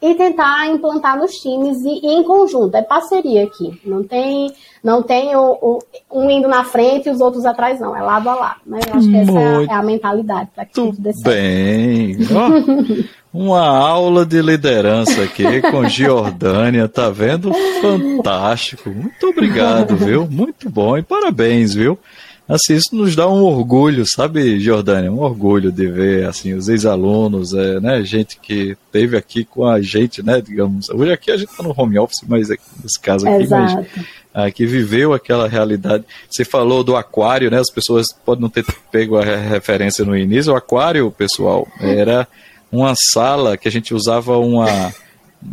e tentar implantar nos times e, e, em conjunto. É parceria aqui. Não tem, não tem o, o, um indo na frente e os outros atrás, não. É lado a lado. Né? Eu acho que essa é, é a mentalidade para que tudo dê certo. Bem. Oh, uma aula de liderança aqui com Giordânia, tá vendo? Fantástico. Muito obrigado, viu? Muito bom e parabéns, viu? Assim, isso nos dá um orgulho, sabe, Jordânia? Um orgulho de ver, assim, os ex-alunos, é, né, gente que teve aqui com a gente, né, digamos, hoje aqui a gente está no home office, mas nesse caso aqui, Exato. mas, ah, que viveu aquela realidade. Você falou do aquário, né, as pessoas podem não ter pego a referência no início, o aquário, pessoal, era uma sala que a gente usava uma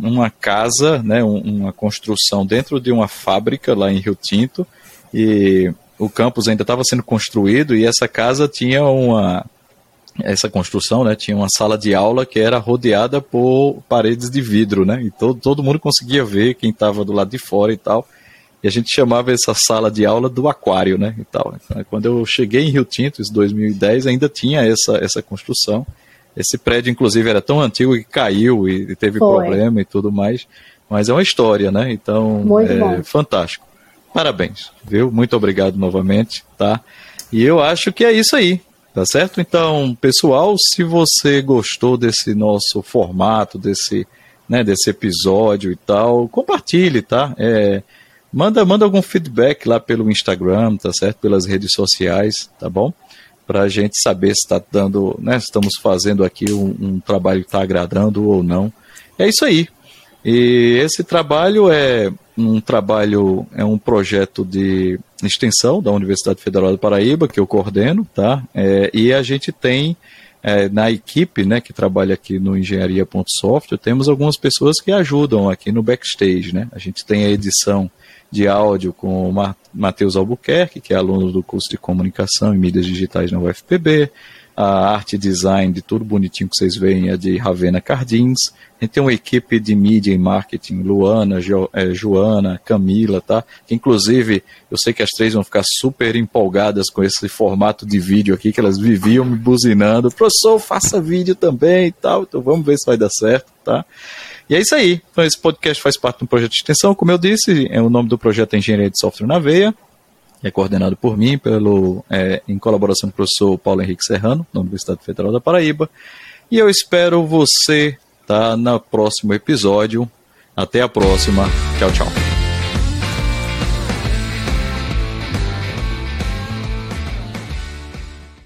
uma casa, né, uma construção dentro de uma fábrica lá em Rio Tinto, e o campus ainda estava sendo construído e essa casa tinha uma essa construção, né, tinha uma sala de aula que era rodeada por paredes de vidro, né, e todo, todo mundo conseguia ver quem estava do lado de fora e tal. E a gente chamava essa sala de aula do aquário, né, e tal. Então, quando eu cheguei em Rio Tinto, em 2010, ainda tinha essa, essa construção. Esse prédio, inclusive, era tão antigo que caiu e teve Foi. problema e tudo mais. Mas é uma história, né? Então, Muito é bom. fantástico. Parabéns, viu? Muito obrigado novamente, tá? E eu acho que é isso aí. Tá certo? Então, pessoal, se você gostou desse nosso formato, desse, né, desse episódio e tal, compartilhe, tá? É, manda, manda algum feedback lá pelo Instagram, tá certo? Pelas redes sociais, tá bom? Para a gente saber se está dando, né? Estamos fazendo aqui um, um trabalho que está agradando ou não. É isso aí. E esse trabalho é um trabalho, é um projeto de extensão da Universidade Federal do Paraíba, que eu coordeno, tá? É, e a gente tem é, na equipe, né, que trabalha aqui no engenharia.software, temos algumas pessoas que ajudam aqui no backstage, né? A gente tem a edição de áudio com o Matheus Albuquerque, que é aluno do curso de comunicação e mídias digitais na UFPB a arte design de tudo bonitinho que vocês veem é de Ravena Cardins. A gente tem uma equipe de mídia e marketing, Luana, jo, é, Joana, Camila, tá? Que inclusive eu sei que as três vão ficar super empolgadas com esse formato de vídeo aqui, que elas viviam me buzinando. Professor, faça vídeo também e tal. Então vamos ver se vai dar certo, tá? E é isso aí. Então esse podcast faz parte de um projeto de extensão, como eu disse, é o nome do projeto é Engenharia de Software na Veia é coordenado por mim, pelo, é, em colaboração com o professor Paulo Henrique Serrano, da Universidade Federal da Paraíba. E eu espero você tá, no próximo episódio. Até a próxima. Tchau, tchau.